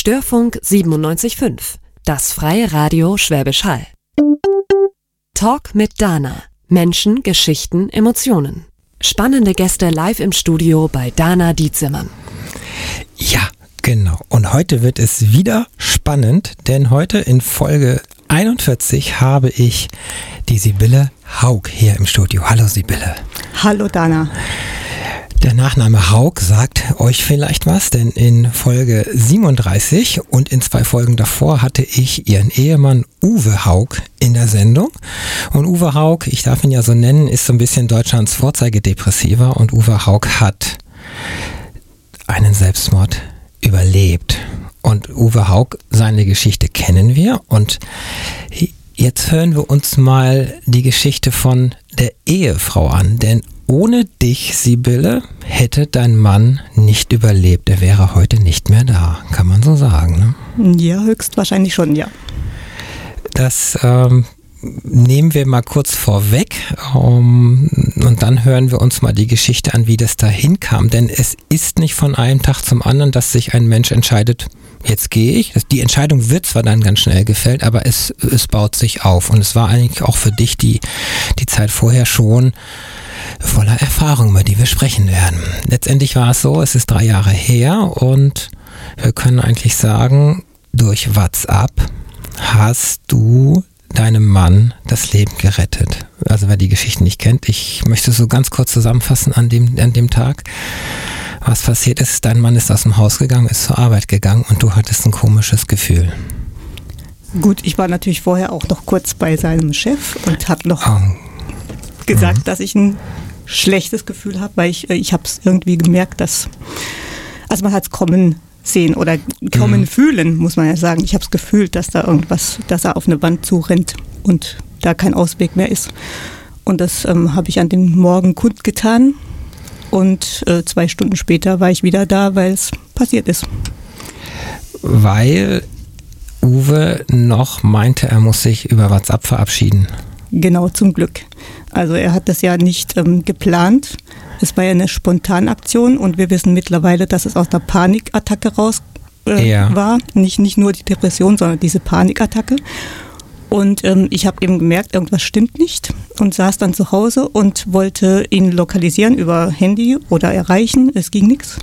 Störfunk 97.5, das freie Radio Schwäbisch Hall. Talk mit Dana. Menschen, Geschichten, Emotionen. Spannende Gäste live im Studio bei Dana Dietzimmern. Ja, genau. Und heute wird es wieder spannend, denn heute in Folge 41 habe ich die Sibylle Haug hier im Studio. Hallo Sibylle. Hallo Dana. Der Nachname Haug sagt euch vielleicht was, denn in Folge 37 und in zwei Folgen davor hatte ich ihren Ehemann Uwe Haug in der Sendung. Und Uwe Haug, ich darf ihn ja so nennen, ist so ein bisschen Deutschlands Vorzeigedepressiver und Uwe Haug hat einen Selbstmord überlebt. Und Uwe Haug, seine Geschichte kennen wir und Jetzt hören wir uns mal die Geschichte von der Ehefrau an, denn ohne dich, Sibylle, hätte dein Mann nicht überlebt. Er wäre heute nicht mehr da, kann man so sagen. Ne? Ja, höchstwahrscheinlich schon, ja. Das ähm, nehmen wir mal kurz vorweg um, und dann hören wir uns mal die Geschichte an, wie das dahin kam. Denn es ist nicht von einem Tag zum anderen, dass sich ein Mensch entscheidet, jetzt gehe ich. Die Entscheidung wird zwar dann ganz schnell gefällt, aber es, es baut sich auf. Und es war eigentlich auch für dich die, die Zeit vorher schon voller Erfahrung, über die wir sprechen werden. Letztendlich war es so, es ist drei Jahre her und wir können eigentlich sagen, durch WhatsApp hast du deinem Mann das Leben gerettet. Also wer die Geschichte nicht kennt, ich möchte so ganz kurz zusammenfassen an dem, an dem Tag. Was passiert ist, dein Mann ist aus dem Haus gegangen, ist zur Arbeit gegangen und du hattest ein komisches Gefühl. Gut, ich war natürlich vorher auch noch kurz bei seinem Chef und habe noch oh. Gesagt, mhm. dass ich ein schlechtes Gefühl habe, weil ich, äh, ich habe es irgendwie gemerkt, dass, also man hat es kommen sehen oder kommen mhm. fühlen, muss man ja sagen. Ich habe es gefühlt, dass da irgendwas, dass er auf eine Wand zurennt und da kein Ausweg mehr ist. Und das ähm, habe ich an dem Morgen kundgetan. Und äh, zwei Stunden später war ich wieder da, weil es passiert ist. Weil Uwe noch meinte, er muss sich über WhatsApp verabschieden. Genau, zum Glück. Also er hat das ja nicht ähm, geplant. Es war ja eine Spontanaktion und wir wissen mittlerweile, dass es aus der Panikattacke raus äh, ja. war. Nicht, nicht nur die Depression, sondern diese Panikattacke. Und ähm, ich habe eben gemerkt, irgendwas stimmt nicht und saß dann zu Hause und wollte ihn lokalisieren über Handy oder erreichen. Es ging nichts.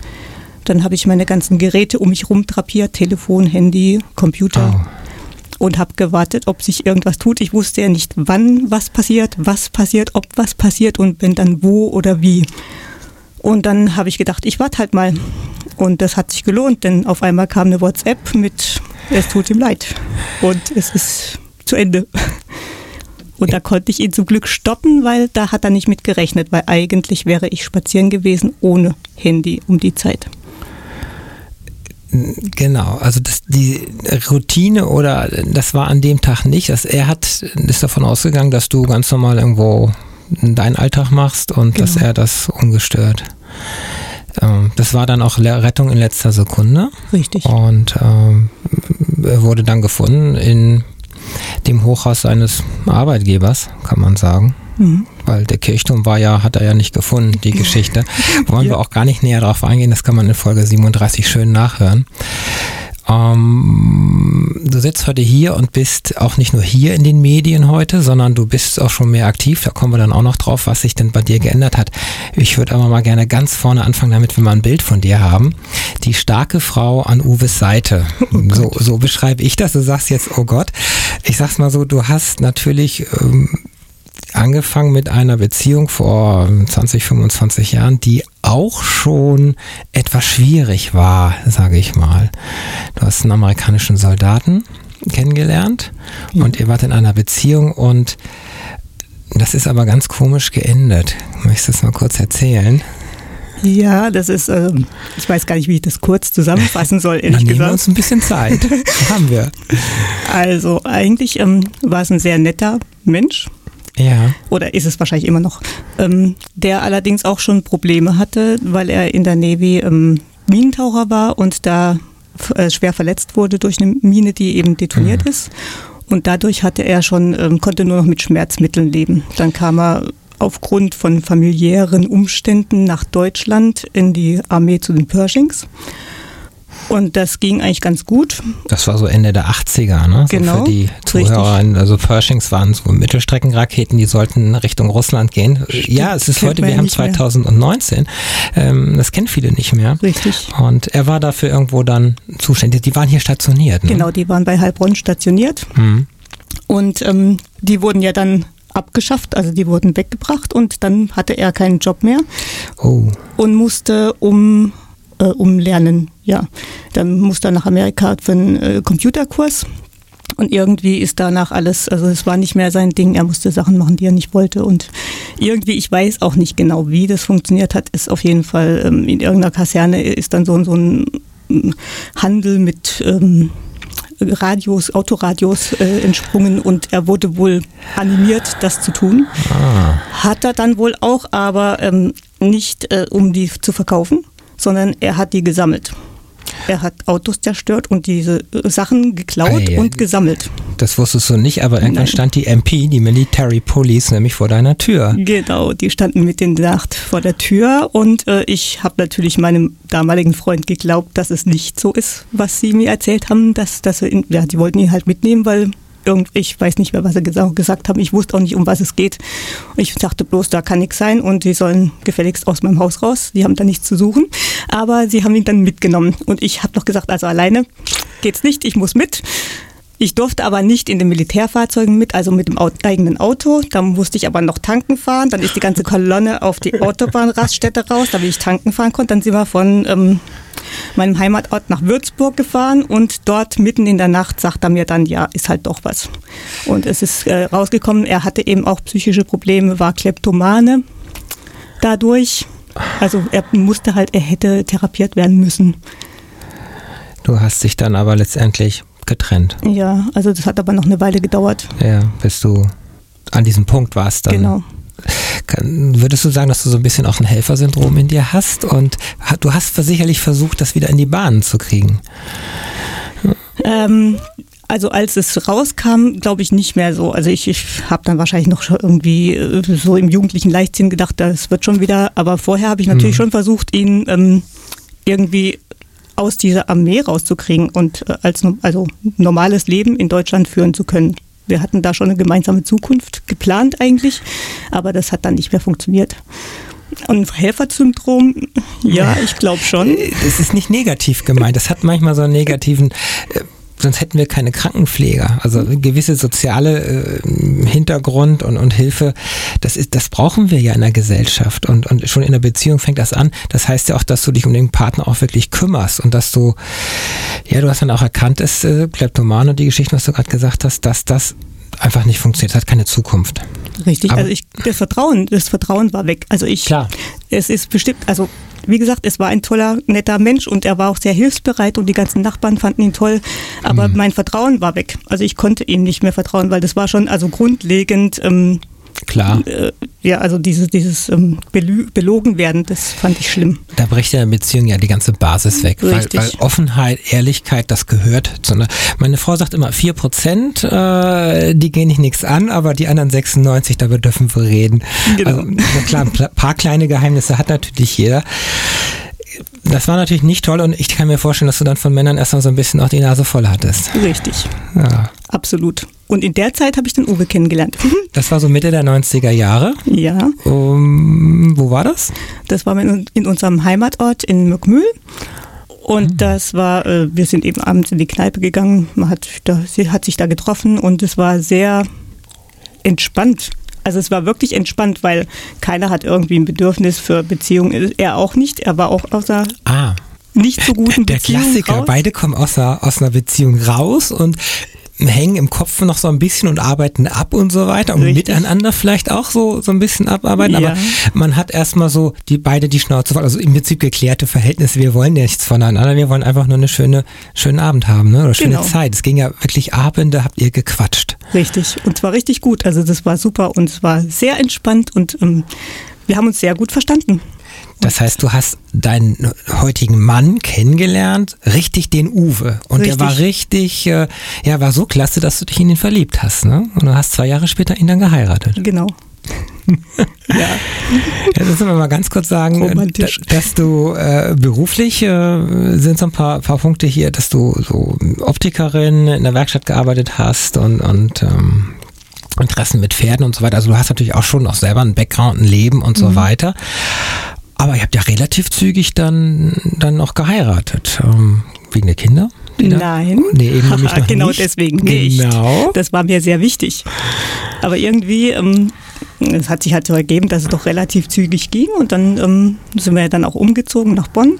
Dann habe ich meine ganzen Geräte um mich rum drapiert, Telefon, Handy, Computer. Oh und habe gewartet, ob sich irgendwas tut. Ich wusste ja nicht, wann was passiert, was passiert, ob was passiert und wenn dann wo oder wie. Und dann habe ich gedacht, ich warte halt mal. Und das hat sich gelohnt, denn auf einmal kam eine WhatsApp mit, es tut ihm leid. Und es ist zu Ende. Und da konnte ich ihn zum Glück stoppen, weil da hat er nicht mit gerechnet, weil eigentlich wäre ich spazieren gewesen ohne Handy um die Zeit. Genau, also das, die Routine oder das war an dem Tag nicht. Dass er hat ist davon ausgegangen, dass du ganz normal irgendwo deinen Alltag machst und genau. dass er das ungestört. Ähm, das war dann auch Rettung in letzter Sekunde. Richtig. Und ähm, er wurde dann gefunden in dem Hochhaus seines Arbeitgebers, kann man sagen. Mhm. Weil der Kirchturm war ja, hat er ja nicht gefunden, die Geschichte. Wollen ja. wir auch gar nicht näher darauf eingehen, das kann man in Folge 37 schön nachhören. Ähm, du sitzt heute hier und bist auch nicht nur hier in den Medien heute, sondern du bist auch schon mehr aktiv. Da kommen wir dann auch noch drauf, was sich denn bei dir geändert hat. Ich würde aber mal gerne ganz vorne anfangen, damit wir mal ein Bild von dir haben. Die starke Frau an Uwes Seite. Oh so, so beschreibe ich das. Du sagst jetzt, oh Gott. Ich sag's mal so, du hast natürlich ähm, angefangen mit einer Beziehung vor 20, 25 Jahren, die auch schon etwas schwierig war, sage ich mal. Du hast einen amerikanischen Soldaten kennengelernt ja. und ihr wart in einer Beziehung und das ist aber ganz komisch geendet. Möchtest du es mal kurz erzählen? Ja, das ist, ähm, ich weiß gar nicht, wie ich das kurz zusammenfassen soll, ehrlich Dann nehmen gesagt. wir uns ein bisschen Zeit. haben wir. Also eigentlich ähm, war es ein sehr netter Mensch, ja. Oder ist es wahrscheinlich immer noch. Ähm, der allerdings auch schon Probleme hatte, weil er in der Navy ähm, Minentaucher war und da äh, schwer verletzt wurde durch eine Mine, die eben detoniert mhm. ist. Und dadurch hatte er schon, ähm, konnte nur noch mit Schmerzmitteln leben. Dann kam er aufgrund von familiären Umständen nach Deutschland in die Armee zu den Pershings. Und das ging eigentlich ganz gut. Das war so Ende der 80er, ne? So genau. Für die Zuhörer, also Pershings waren so Mittelstreckenraketen, die sollten Richtung Russland gehen. Stimmt, ja, es ist heute, wir haben 2019. Ähm, das kennen viele nicht mehr. Richtig. Und er war dafür irgendwo dann zuständig. Die waren hier stationiert, ne? Genau, die waren bei Heilbronn stationiert. Mhm. Und ähm, die wurden ja dann abgeschafft, also die wurden weggebracht und dann hatte er keinen Job mehr oh. und musste um äh, umlernen. Ja, dann musste er nach Amerika für einen äh, Computerkurs. Und irgendwie ist danach alles, also es war nicht mehr sein Ding, er musste Sachen machen, die er nicht wollte. Und irgendwie, ich weiß auch nicht genau, wie das funktioniert hat, ist auf jeden Fall ähm, in irgendeiner Kaserne ist dann so, so ein Handel mit ähm, Radios, Autoradios äh, entsprungen und er wurde wohl animiert, das zu tun. Ah. Hat er dann wohl auch, aber ähm, nicht äh, um die zu verkaufen, sondern er hat die gesammelt. Er hat Autos zerstört und diese äh, Sachen geklaut ah, und gesammelt. Das wusstest du nicht, aber irgendwann Nein. stand die MP, die Military Police, nämlich vor deiner Tür. Genau, die standen mit den Nacht vor der Tür und äh, ich habe natürlich meinem damaligen Freund geglaubt, dass es nicht so ist, was sie mir erzählt haben, dass, dass wir in, ja, die wollten ihn halt mitnehmen, weil irgend, ich weiß nicht mehr, was sie gesagt haben. Ich wusste auch nicht, um was es geht. Ich dachte bloß, da kann nichts sein und sie sollen gefälligst aus meinem Haus raus. Sie haben da nichts zu suchen. Aber sie haben ihn dann mitgenommen. Und ich habe noch gesagt, also alleine geht's nicht, ich muss mit. Ich durfte aber nicht in den Militärfahrzeugen mit, also mit dem eigenen Auto. Da musste ich aber noch tanken fahren. Dann ist die ganze Kolonne auf die Autobahnraststätte raus, damit ich tanken fahren konnte. Dann sind wir von ähm, meinem Heimatort nach Würzburg gefahren und dort mitten in der Nacht sagt er mir dann, ja, ist halt doch was. Und es ist äh, rausgekommen, er hatte eben auch psychische Probleme, war Kleptomane dadurch. Also er musste halt, er hätte therapiert werden müssen. Du hast dich dann aber letztendlich getrennt. Ja, also das hat aber noch eine Weile gedauert. Ja, bis du an diesem Punkt warst dann. Genau. Kann, würdest du sagen, dass du so ein bisschen auch ein Helfersyndrom in dir hast und du hast sicherlich versucht, das wieder in die Bahnen zu kriegen? Ähm, also als es rauskam, glaube ich nicht mehr so. Also ich, ich habe dann wahrscheinlich noch irgendwie äh, so im jugendlichen Leichtsinn gedacht, das wird schon wieder. Aber vorher habe ich natürlich hm. schon versucht, ihn ähm, irgendwie aus dieser Armee rauszukriegen und äh, als also normales Leben in Deutschland führen zu können. Wir hatten da schon eine gemeinsame Zukunft geplant eigentlich, aber das hat dann nicht mehr funktioniert. Und Helfersyndrom, ja, ich glaube schon. Es ist nicht negativ gemeint. Das hat manchmal so einen negativen äh, sonst hätten wir keine Krankenpfleger. Also gewisse soziale äh, Hintergrund und, und Hilfe, das ist, das brauchen wir ja in der Gesellschaft. Und, und schon in der Beziehung fängt das an. Das heißt ja auch, dass du dich um den Partner auch wirklich kümmerst und dass du, ja, du hast dann auch erkannt, dass äh, Kleptoman und die Geschichten, was du gerade gesagt hast, dass das einfach nicht funktioniert, hat keine Zukunft. Richtig, Aber also ich, das Vertrauen, das Vertrauen war weg. Also ich, Klar. es ist bestimmt, also wie gesagt, es war ein toller, netter Mensch und er war auch sehr hilfsbereit und die ganzen Nachbarn fanden ihn toll. Aber mhm. mein Vertrauen war weg. Also ich konnte ihm nicht mehr vertrauen, weil das war schon also grundlegend. Ähm, Klar. Äh, ja, also dieses, dieses ähm, belogen werden, das fand ich schlimm. Da bricht ja in Beziehung ja die ganze Basis weg. Weil, weil, Offenheit, Ehrlichkeit, das gehört zu einer. Meine Frau sagt immer, 4 Prozent, äh, die gehen nicht nichts an, aber die anderen 96, darüber dürfen wir reden. Genau. Also, klar, ein paar kleine Geheimnisse hat natürlich jeder das war natürlich nicht toll und ich kann mir vorstellen, dass du dann von Männern erstmal so ein bisschen auch die Nase voll hattest. Richtig. Ja. Absolut. Und in der Zeit habe ich den Uwe kennengelernt. Das war so Mitte der 90er Jahre? Ja. Um, wo war das? Das war in unserem Heimatort in Mückmühl. Und mhm. das war, äh, wir sind eben abends in die Kneipe gegangen, man hat, da, sie hat sich da getroffen und es war sehr entspannt. Also es war wirklich entspannt, weil keiner hat irgendwie ein Bedürfnis für Beziehungen. Er auch nicht. Er war auch außer ah. nicht so guten der, der Beziehung. Klassiker, raus. beide kommen aus einer, aus einer Beziehung raus und hängen im Kopf noch so ein bisschen und arbeiten ab und so weiter und Richtig. miteinander vielleicht auch so, so ein bisschen abarbeiten, ja. aber man hat erstmal so die beide die Schnauze voll, also im Prinzip geklärte Verhältnisse, wir wollen ja nichts voneinander, wir wollen einfach nur eine schöne, schönen Abend haben, ne? oder schöne genau. Zeit. Es ging ja wirklich Abende, habt ihr gequatscht. Richtig, und zwar richtig gut, also das war super und es war sehr entspannt und ähm, wir haben uns sehr gut verstanden. Das heißt, du hast deinen heutigen Mann kennengelernt, richtig den Uwe. Und richtig. der war richtig, äh, ja, war so klasse, dass du dich in ihn verliebt hast. Ne? Und du hast zwei Jahre später ihn dann geheiratet. Genau. ja. Jetzt müssen wir mal ganz kurz sagen, dass du äh, beruflich äh, sind so ein paar, paar Punkte hier, dass du so Optikerin in der Werkstatt gearbeitet hast und, und ähm, Interessen mit Pferden und so weiter. Also du hast natürlich auch schon noch selber einen Background, ein Leben und so mhm. weiter. Aber ihr habt ja relativ zügig dann, dann noch geheiratet. Ähm, wegen der Kinder? Nein. Nee, eben nämlich noch genau nicht. deswegen nicht. Genau. Das war mir sehr wichtig. Aber irgendwie, ähm, es hat sich halt so ergeben, dass es doch relativ zügig ging und dann ähm, sind wir dann auch umgezogen nach Bonn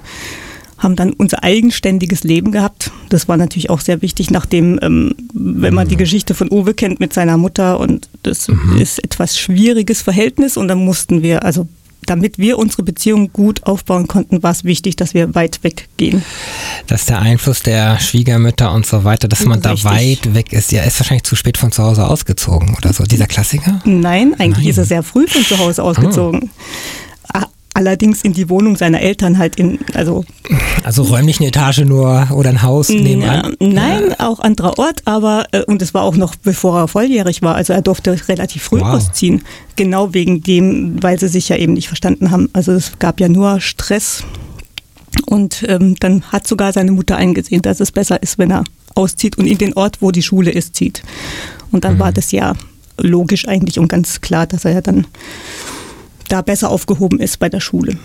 haben dann unser eigenständiges Leben gehabt. Das war natürlich auch sehr wichtig, nachdem, ähm, wenn man die mhm. Geschichte von Uwe kennt mit seiner Mutter und das mhm. ist etwas schwieriges Verhältnis und dann mussten wir, also damit wir unsere Beziehung gut aufbauen konnten, war es wichtig, dass wir weit weg gehen. Dass der Einfluss der Schwiegermütter und so weiter, dass man Richtig. da weit weg ist. Ja, ist wahrscheinlich zu spät von zu Hause ausgezogen oder so, dieser Klassiker? Nein, eigentlich Nein. ist er sehr früh von zu Hause ausgezogen. Oh allerdings in die Wohnung seiner Eltern halt in, also. Also räumlich eine Etage nur oder ein Haus nebenan? nein, ja. auch anderer Ort, aber, äh, und es war auch noch bevor er volljährig war, also er durfte relativ früh wow. ausziehen. Genau wegen dem, weil sie sich ja eben nicht verstanden haben. Also es gab ja nur Stress. Und ähm, dann hat sogar seine Mutter eingesehen, dass es besser ist, wenn er auszieht und in den Ort, wo die Schule ist, zieht. Und dann mhm. war das ja logisch eigentlich und ganz klar, dass er ja dann da besser aufgehoben ist bei der Schule.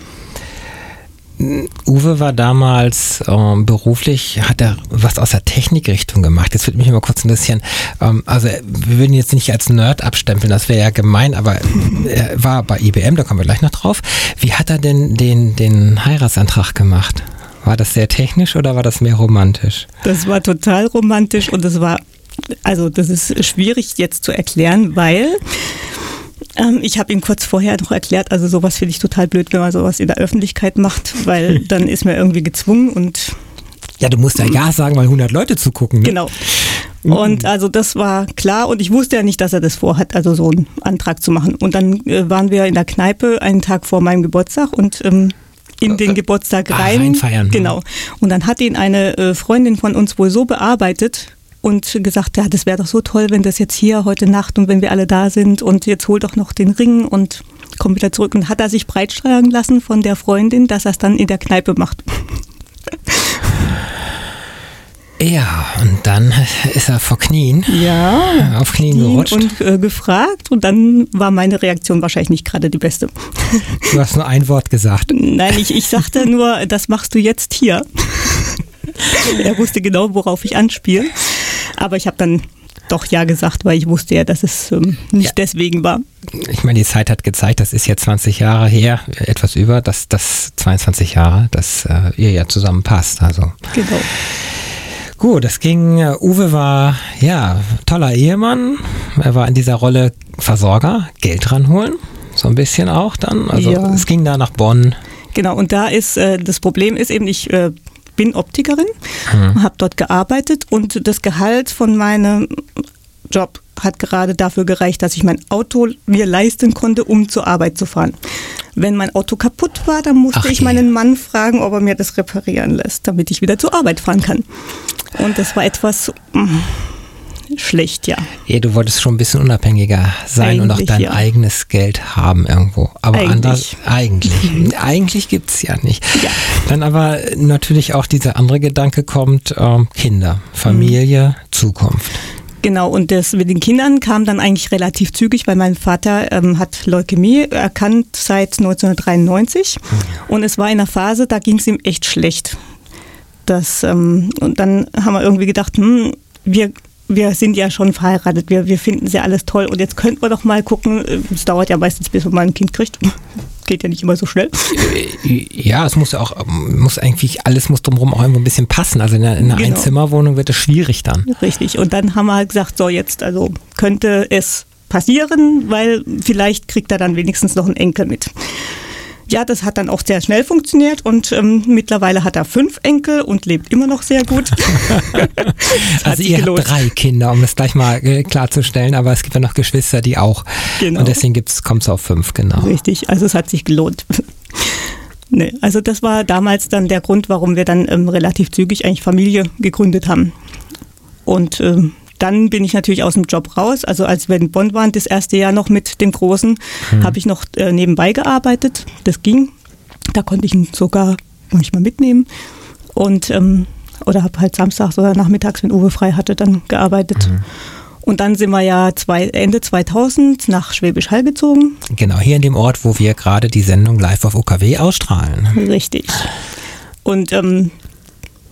Uwe war damals ähm, beruflich, hat er was aus der Technikrichtung gemacht. Jetzt würde mich mal kurz interessieren. Ähm, also wir würden jetzt nicht als Nerd abstempeln, das wäre ja gemein, aber er war bei IBM, da kommen wir gleich noch drauf. Wie hat er denn den, den Heiratsantrag gemacht? War das sehr technisch oder war das mehr romantisch? Das war total romantisch und das war, also das ist schwierig jetzt zu erklären, weil ähm, ich habe ihm kurz vorher noch erklärt, also sowas finde ich total blöd, wenn man sowas in der Öffentlichkeit macht, weil dann ist man irgendwie gezwungen und ja, du musst ja Ja sagen, weil 100 Leute zugucken. Ne? Genau. Mhm. Und also das war klar und ich wusste ja nicht, dass er das vorhat, also so einen Antrag zu machen. Und dann äh, waren wir in der Kneipe einen Tag vor meinem Geburtstag und ähm, in den äh, Geburtstag ah, rein. Ah, reinfeiern. Genau. Und dann hat ihn eine äh, Freundin von uns wohl so bearbeitet, und gesagt, ja, das wäre doch so toll, wenn das jetzt hier heute Nacht und wenn wir alle da sind und jetzt hol doch noch den Ring und komm wieder zurück. Und hat er sich breitschlagen lassen von der Freundin, dass er es dann in der Kneipe macht. Ja, und dann ist er vor Knien. Ja. Auf Knien gerutscht. Und äh, gefragt. Und dann war meine Reaktion wahrscheinlich nicht gerade die beste. Du hast nur ein Wort gesagt. Nein, ich, ich sagte nur, das machst du jetzt hier. er wusste genau, worauf ich anspiele. Aber ich habe dann doch ja gesagt, weil ich wusste ja, dass es ähm, nicht ja. deswegen war. Ich meine, die Zeit hat gezeigt, das ist jetzt 20 Jahre her, etwas über, dass das 22 Jahre, dass äh, ihr ja zusammenpasst. Also. Genau. Gut, das ging. Uh, Uwe war ja toller Ehemann. Er war in dieser Rolle Versorger, Geld ranholen, so ein bisschen auch dann. Also ja. es ging da nach Bonn. Genau, und da ist äh, das Problem ist eben, ich äh, bin Optikerin, mhm. habe dort gearbeitet und das Gehalt von meinem Job hat gerade dafür gereicht, dass ich mein Auto mir leisten konnte, um zur Arbeit zu fahren. Wenn mein Auto kaputt war, dann musste Ach, ich meinen Mann fragen, ob er mir das reparieren lässt, damit ich wieder zur Arbeit fahren kann. Und das war etwas, mm, schlecht, ja. Ja, du wolltest schon ein bisschen unabhängiger sein eigentlich, und auch dein ja. eigenes Geld haben irgendwo. Aber eigentlich. anders, eigentlich. eigentlich gibt es ja nicht. Ja. Dann aber natürlich auch dieser andere Gedanke kommt, ähm, Kinder, Familie, mhm. Zukunft. Genau, und das mit den Kindern kam dann eigentlich relativ zügig, weil mein Vater ähm, hat Leukämie erkannt seit 1993 mhm. und es war in einer Phase, da ging es ihm echt schlecht. Das, ähm, und dann haben wir irgendwie gedacht, hm, wir wir sind ja schon verheiratet, wir, wir finden ja alles toll und jetzt könnten wir doch mal gucken, es dauert ja meistens, bis man ein Kind kriegt. Geht ja nicht immer so schnell. Ja, es muss ja auch, muss eigentlich, alles muss drumherum auch irgendwo ein bisschen passen. Also in einer, in einer genau. Einzimmerwohnung wird es schwierig dann. Richtig. Und dann haben wir halt gesagt, so jetzt, also könnte es passieren, weil vielleicht kriegt er dann wenigstens noch einen Enkel mit. Ja, das hat dann auch sehr schnell funktioniert und ähm, mittlerweile hat er fünf Enkel und lebt immer noch sehr gut. also ihr gelohnt. habt drei Kinder, um das gleich mal äh, klarzustellen, aber es gibt ja noch Geschwister, die auch. Genau. Und deswegen kommt es auf fünf, genau. Richtig, also es hat sich gelohnt. nee, also das war damals dann der Grund, warum wir dann ähm, relativ zügig eigentlich Familie gegründet haben. Und ähm, dann bin ich natürlich aus dem Job raus. Also als wir in Bonn waren, das erste Jahr noch mit dem Großen, mhm. habe ich noch äh, nebenbei gearbeitet. Das ging. Da konnte ich ihn sogar manchmal mitnehmen. Und ähm, oder habe halt samstags oder nachmittags, wenn Uwe frei hatte, dann gearbeitet. Mhm. Und dann sind wir ja zwei, Ende 2000 nach Schwäbisch Hall gezogen. Genau, hier in dem Ort, wo wir gerade die Sendung live auf OKW ausstrahlen. Richtig. Und ähm,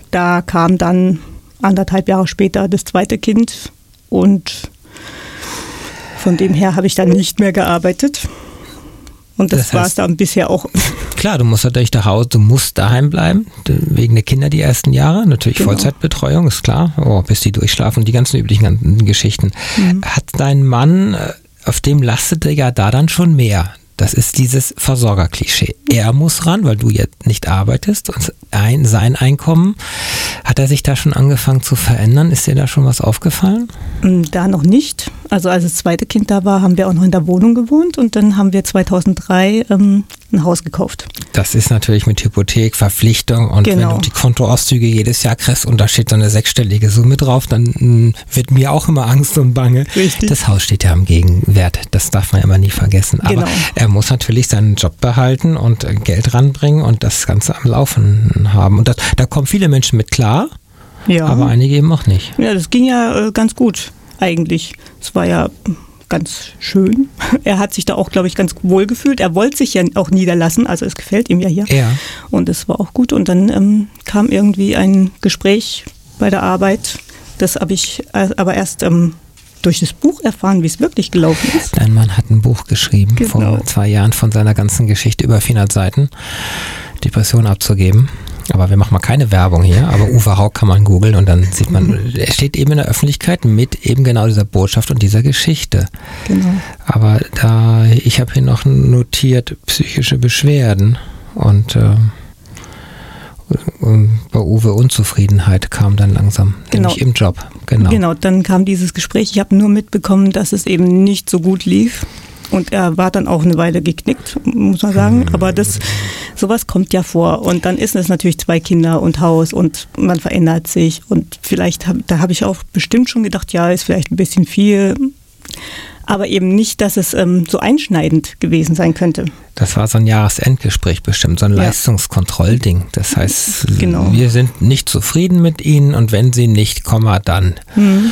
da kam dann anderthalb Jahre später das zweite Kind und von dem her habe ich dann nicht mehr gearbeitet. Und das, das heißt, war es dann bisher auch. Klar, du musst natürlich nach Hause, du musst daheim bleiben, wegen der Kinder die ersten Jahre. Natürlich genau. Vollzeitbetreuung, ist klar. Oh, bis die durchschlafen, die ganzen üblichen Geschichten. Mhm. Hat dein Mann, äh, auf dem lastete ja da dann schon mehr. Das ist dieses Versorgerklischee. Er muss ran, weil du jetzt nicht arbeitest und ein, sein Einkommen, hat er sich da schon angefangen zu verändern? Ist dir da schon was aufgefallen? Mm, da noch nicht. Also als das zweite Kind da war, haben wir auch noch in der Wohnung gewohnt und dann haben wir 2003 ähm, ein Haus gekauft. Das ist natürlich mit Hypothek, Verpflichtung und genau. wenn du die Kontoauszüge jedes Jahr kriegst und da steht so eine sechsstellige Summe drauf, dann mh, mm, wird mir auch immer Angst und Bange. Richtig. Das Haus steht ja am Gegenwert, das darf man immer nie vergessen. Aber genau. er muss natürlich seinen Job behalten und äh, Geld ranbringen und das Ganze am Laufen haben. Und das, da kommen viele Menschen mit klar, ja. aber einige eben auch nicht. Ja, das ging ja äh, ganz gut eigentlich. Es war ja ganz schön. Er hat sich da auch, glaube ich, ganz wohl gefühlt. Er wollte sich ja auch niederlassen, also es gefällt ihm ja hier. Ja. Und es war auch gut. Und dann ähm, kam irgendwie ein Gespräch bei der Arbeit. Das habe ich äh, aber erst ähm, durch das Buch erfahren, wie es wirklich gelaufen ist. Dein Mann hat ein Buch geschrieben genau. vor zwei Jahren von seiner ganzen Geschichte über 400 Seiten. Depression abzugeben. Aber wir machen mal keine Werbung hier, aber Uwe Haug kann man googeln und dann sieht man, er steht eben in der Öffentlichkeit mit eben genau dieser Botschaft und dieser Geschichte. Genau. Aber da, ich habe hier noch notiert psychische Beschwerden und äh, bei Uwe Unzufriedenheit kam dann langsam, genau. nämlich im Job. Genau. genau, dann kam dieses Gespräch. Ich habe nur mitbekommen, dass es eben nicht so gut lief. Und er war dann auch eine Weile geknickt, muss man sagen. Aber das, sowas kommt ja vor. Und dann ist es natürlich zwei Kinder und Haus und man verändert sich. Und vielleicht, hab, da habe ich auch bestimmt schon gedacht, ja, ist vielleicht ein bisschen viel. Aber eben nicht, dass es ähm, so einschneidend gewesen sein könnte. Das war so ein Jahresendgespräch bestimmt, so ein ja. Leistungskontrollding. Das heißt, genau. wir sind nicht zufrieden mit Ihnen und wenn Sie nicht, Komma, dann. Mhm.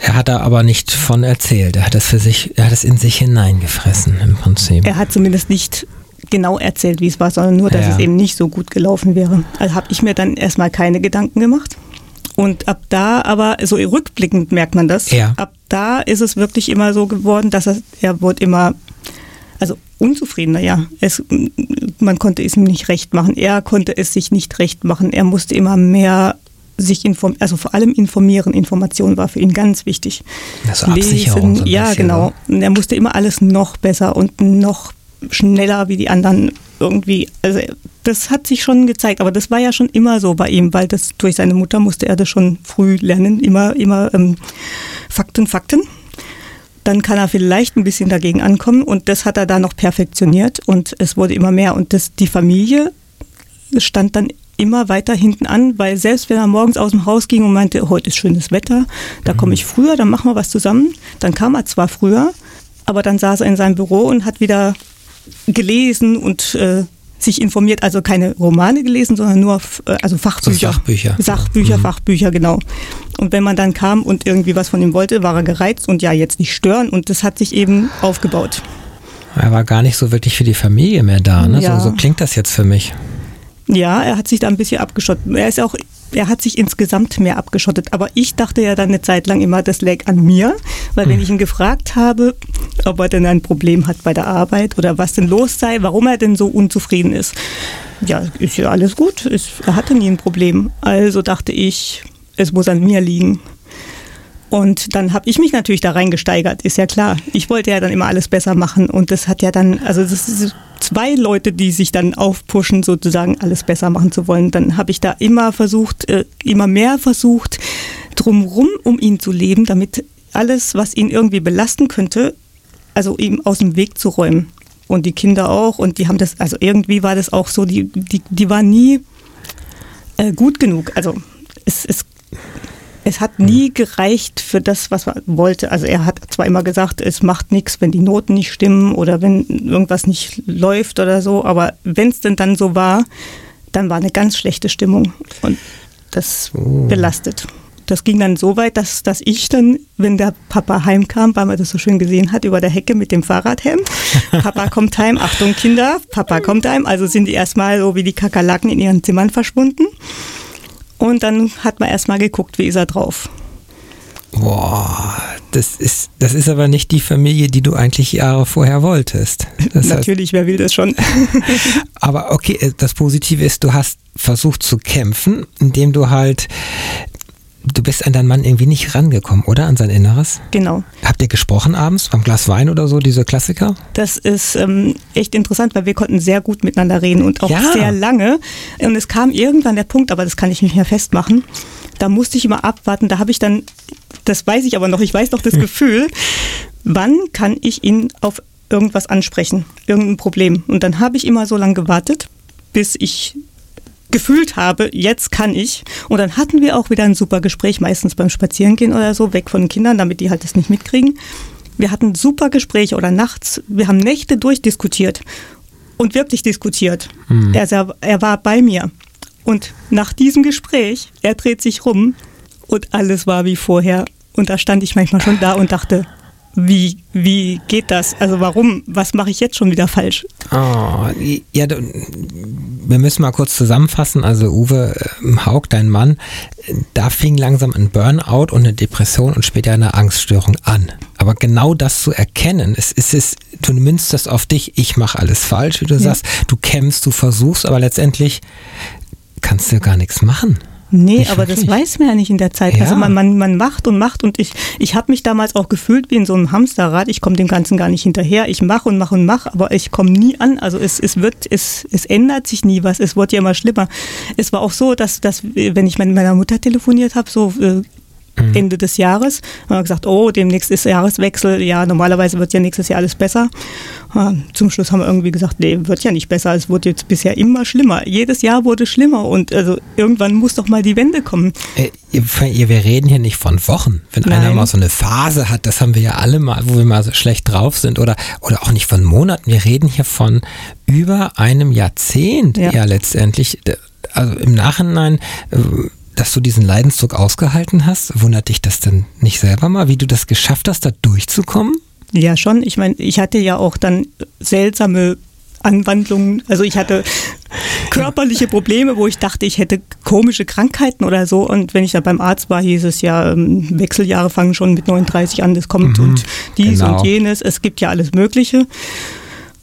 Er hat da aber nicht von erzählt. Er hat es für sich, er hat es in sich hineingefressen im Prinzip. Er hat zumindest nicht genau erzählt, wie es war, sondern nur, dass ja. es eben nicht so gut gelaufen wäre. Also habe ich mir dann erstmal keine Gedanken gemacht. Und ab da, aber so rückblickend merkt man das, ja. ab da ist es wirklich immer so geworden, dass er, er wurde immer, also unzufriedener, ja. Es, man konnte es ihm nicht recht machen. Er konnte es sich nicht recht machen. Er musste immer mehr sich informieren, also vor allem informieren. Information war für ihn ganz wichtig. Also Absicherung. Lesen, so ja, bisschen, genau. Und er musste immer alles noch besser und noch schneller wie die anderen irgendwie. Also das hat sich schon gezeigt, aber das war ja schon immer so bei ihm, weil das durch seine Mutter musste er das schon früh lernen. Immer, immer ähm, Fakten, Fakten. Dann kann er vielleicht ein bisschen dagegen ankommen und das hat er da noch perfektioniert und es wurde immer mehr und das, die Familie stand dann immer weiter hinten an, weil selbst wenn er morgens aus dem Haus ging und meinte, heute ist schönes Wetter, da komme ich früher, dann machen wir was zusammen, dann kam er zwar früher, aber dann saß er in seinem Büro und hat wieder gelesen und äh, sich informiert, also keine Romane gelesen, sondern nur äh, also Fachbücher. Sachbücher. Sachbücher, mhm. Fachbücher, genau. Und wenn man dann kam und irgendwie was von ihm wollte, war er gereizt und ja, jetzt nicht stören und das hat sich eben aufgebaut. Er war gar nicht so wirklich für die Familie mehr da, ne? Ja. So, so klingt das jetzt für mich. Ja, er hat sich da ein bisschen abgeschottet. Er ist auch, er hat sich insgesamt mehr abgeschottet. Aber ich dachte ja dann eine Zeit lang immer, das lag an mir, weil mhm. wenn ich ihn gefragt habe, ob er denn ein Problem hat bei der Arbeit oder was denn los sei, warum er denn so unzufrieden ist, ja, ist ja alles gut. Ist, er hatte nie ein Problem. Also dachte ich, es muss an mir liegen. Und dann habe ich mich natürlich da reingesteigert, ist ja klar. Ich wollte ja dann immer alles besser machen und das hat ja dann, also das ist zwei Leute, die sich dann aufpushen, sozusagen alles besser machen zu wollen. Dann habe ich da immer versucht, äh, immer mehr versucht, drumrum um ihn zu leben, damit alles, was ihn irgendwie belasten könnte, also ihm aus dem Weg zu räumen. Und die Kinder auch. Und die haben das, also irgendwie war das auch so, die, die, die waren nie äh, gut genug. Also es, es es hat nie gereicht für das, was er wollte. Also er hat zwar immer gesagt, es macht nichts, wenn die Noten nicht stimmen oder wenn irgendwas nicht läuft oder so, aber wenn es denn dann so war, dann war eine ganz schlechte Stimmung und das oh. belastet. Das ging dann so weit, dass, dass ich dann, wenn der Papa heimkam, weil man das so schön gesehen hat, über der Hecke mit dem Fahrradhelm, Papa kommt heim, Achtung Kinder, Papa kommt heim, also sind die erstmal so wie die Kakerlaken in ihren Zimmern verschwunden. Und dann hat man erstmal geguckt, wie ist er drauf. Boah, das ist, das ist aber nicht die Familie, die du eigentlich Jahre vorher wolltest. Das Natürlich, heißt, wer will das schon? aber okay, äh, das Positive ist, du hast versucht zu kämpfen, indem du halt du bist an deinen Mann irgendwie nicht rangekommen, oder? An sein Inneres? Genau. Habt ihr gesprochen abends beim Glas Wein oder so, diese Klassiker? Das ist ähm, echt interessant, weil wir konnten sehr gut miteinander reden und auch ja. sehr lange. Und es kam irgendwann der Punkt, aber das kann ich nicht mehr festmachen. Da musste ich immer abwarten. Da habe ich dann, das weiß ich aber noch, ich weiß noch das Gefühl, wann kann ich ihn auf irgendwas ansprechen, irgendein Problem. Und dann habe ich immer so lange gewartet, bis ich gefühlt habe, jetzt kann ich. Und dann hatten wir auch wieder ein super Gespräch, meistens beim Spazierengehen oder so, weg von den Kindern, damit die halt das nicht mitkriegen. Wir hatten super Gespräche oder nachts, wir haben Nächte durchdiskutiert und wirklich diskutiert. Mhm. Er, er war bei mir. Und nach diesem Gespräch, er dreht sich rum und alles war wie vorher. Und da stand ich manchmal schon da und dachte, wie, wie geht das? Also warum, was mache ich jetzt schon wieder falsch? Oh, ja, wir müssen mal kurz zusammenfassen. Also Uwe äh, Haug, dein Mann, da fing langsam ein Burnout und eine Depression und später eine Angststörung an. Aber genau das zu erkennen, es ist es, du nimmst das auf dich, ich mache alles falsch, wie du ja. sagst, du kämpfst, du versuchst, aber letztendlich kannst du gar nichts machen. Nee, aber das weiß man ja nicht in der Zeit. Also ja. Also man, man, man macht und macht und ich, ich habe mich damals auch gefühlt wie in so einem Hamsterrad. Ich komme dem Ganzen gar nicht hinterher. Ich mache und mache und mache, aber ich komme nie an. Also es, es wird, es, es ändert sich nie was. Es wird ja immer schlimmer. Es war auch so, dass, dass wenn ich mit meiner Mutter telefoniert habe, so äh, mhm. Ende des Jahres. Und haben gesagt, oh, demnächst ist Jahreswechsel. Ja, normalerweise wird ja nächstes Jahr alles besser. Zum Schluss haben wir irgendwie gesagt, nee, wird ja nicht besser. Es wurde jetzt bisher immer schlimmer. Jedes Jahr wurde schlimmer und also irgendwann muss doch mal die Wende kommen. Äh, wir reden hier nicht von Wochen. Wenn Nein. einer mal so eine Phase hat, das haben wir ja alle mal, wo wir mal so schlecht drauf sind oder, oder auch nicht von Monaten. Wir reden hier von über einem Jahrzehnt ja, ja letztendlich. Also im Nachhinein äh, dass du diesen Leidensdruck ausgehalten hast? Wundert dich das denn nicht selber mal, wie du das geschafft hast, da durchzukommen? Ja, schon. Ich meine, ich hatte ja auch dann seltsame Anwandlungen. Also ich hatte körperliche Probleme, wo ich dachte, ich hätte komische Krankheiten oder so. Und wenn ich da beim Arzt war, hieß es ja, ähm, Wechseljahre fangen schon mit 39 an, das kommt mhm, und dies genau. und jenes. Es gibt ja alles Mögliche.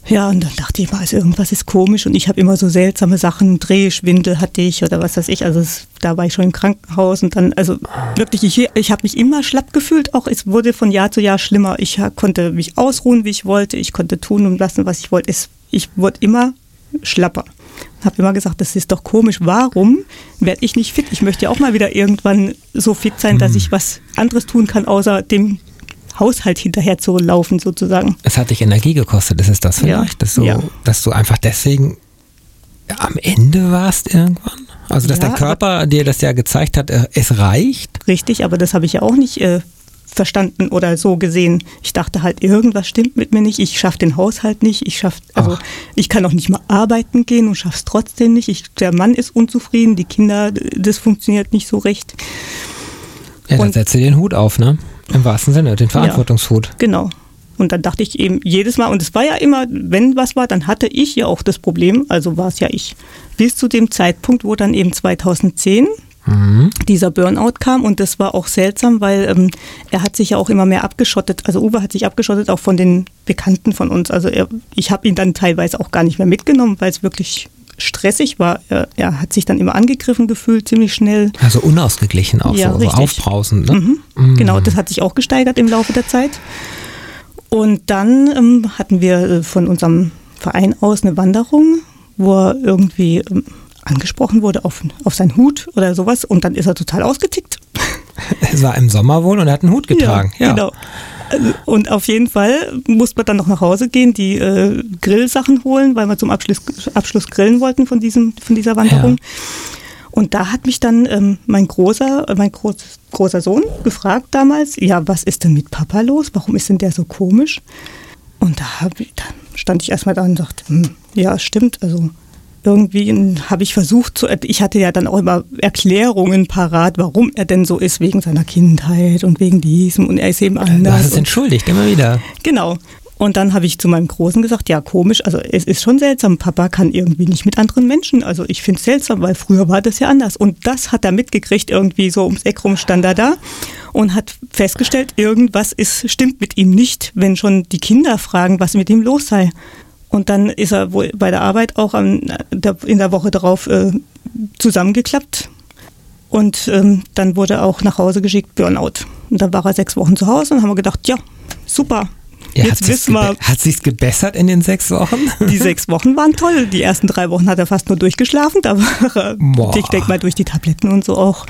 Ja, und dann dachte ich mal, also irgendwas ist komisch und ich habe immer so seltsame Sachen, Drehschwindel hatte ich oder was weiß ich, also es, da war ich schon im Krankenhaus und dann, also wirklich, ich, ich habe mich immer schlapp gefühlt, auch es wurde von Jahr zu Jahr schlimmer. Ich konnte mich ausruhen, wie ich wollte, ich konnte tun und lassen, was ich wollte. Es, ich wurde immer schlapper. Habe immer gesagt, das ist doch komisch. Warum werde ich nicht fit? Ich möchte ja auch mal wieder irgendwann so fit sein, dass mhm. ich was anderes tun kann, außer dem Haushalt hinterher zu laufen sozusagen. Es hat dich Energie gekostet, ist es das vielleicht? Ja. Dass, du, ja. dass du einfach deswegen am Ende warst irgendwann? Also dass ja, dein Körper dir das ja gezeigt hat, äh, es reicht? Richtig, aber das habe ich ja auch nicht äh, verstanden oder so gesehen. Ich dachte halt, irgendwas stimmt mit mir nicht. Ich schaffe den Haushalt nicht. Ich schaff, also Ach. ich kann auch nicht mal arbeiten gehen und schaffe es trotzdem nicht. Ich, der Mann ist unzufrieden, die Kinder, das funktioniert nicht so recht. Ja, dann setzt du den Hut auf, ne? Im wahrsten Sinne, den Verantwortungshut. Ja, genau. Und dann dachte ich eben jedes Mal, und es war ja immer, wenn was war, dann hatte ich ja auch das Problem, also war es ja ich. Bis zu dem Zeitpunkt, wo dann eben 2010 mhm. dieser Burnout kam und das war auch seltsam, weil ähm, er hat sich ja auch immer mehr abgeschottet, also Uwe hat sich abgeschottet auch von den Bekannten von uns. Also er, ich habe ihn dann teilweise auch gar nicht mehr mitgenommen, weil es wirklich stressig war. Er, er, hat sich dann immer angegriffen gefühlt, ziemlich schnell. Also unausgeglichen auch, ja, so, so aufbrausend. Ne? Mhm. Mhm. Genau, das hat sich auch gesteigert im Laufe der Zeit. Und dann ähm, hatten wir äh, von unserem Verein aus eine Wanderung, wo er irgendwie ähm, angesprochen wurde auf, auf seinen Hut oder sowas und dann ist er total ausgetickt. Es war im Sommer wohl und er hat einen Hut getragen. Ja, ja. genau. Und auf jeden Fall musste man dann noch nach Hause gehen, die äh, Grillsachen holen, weil wir zum Abschluss, Abschluss grillen wollten von, diesem, von dieser Wanderung. Ja. Und da hat mich dann ähm, mein großer, mein groß, großer Sohn gefragt damals, ja, was ist denn mit Papa los? Warum ist denn der so komisch? Und da, ich, da stand ich erstmal da und dachte, hm, ja, stimmt, also irgendwie habe ich versucht zu, ich hatte ja dann auch immer Erklärungen parat, warum er denn so ist, wegen seiner Kindheit und wegen diesem und er ist eben anders. Du hast es entschuldigt, immer wieder. Genau. Und dann habe ich zu meinem Großen gesagt, ja komisch, also es ist schon seltsam, Papa kann irgendwie nicht mit anderen Menschen. Also ich finde es seltsam, weil früher war das ja anders. Und das hat er mitgekriegt, irgendwie so ums Eck rum stand er da und hat festgestellt, irgendwas ist, stimmt mit ihm nicht, wenn schon die Kinder fragen, was mit ihm los sei. Und dann ist er wohl bei der Arbeit auch an, in der Woche darauf äh, zusammengeklappt. Und ähm, dann wurde er auch nach Hause geschickt, Burnout. Und dann war er sechs Wochen zu Hause und haben wir gedacht, ja, super, ja, Jetzt wissen wir. Hat sich's gebessert in den sechs Wochen? Die sechs Wochen waren toll. Die ersten drei Wochen hat er fast nur durchgeschlafen. Da war er, Boah. ich denke mal, durch die Tabletten und so auch.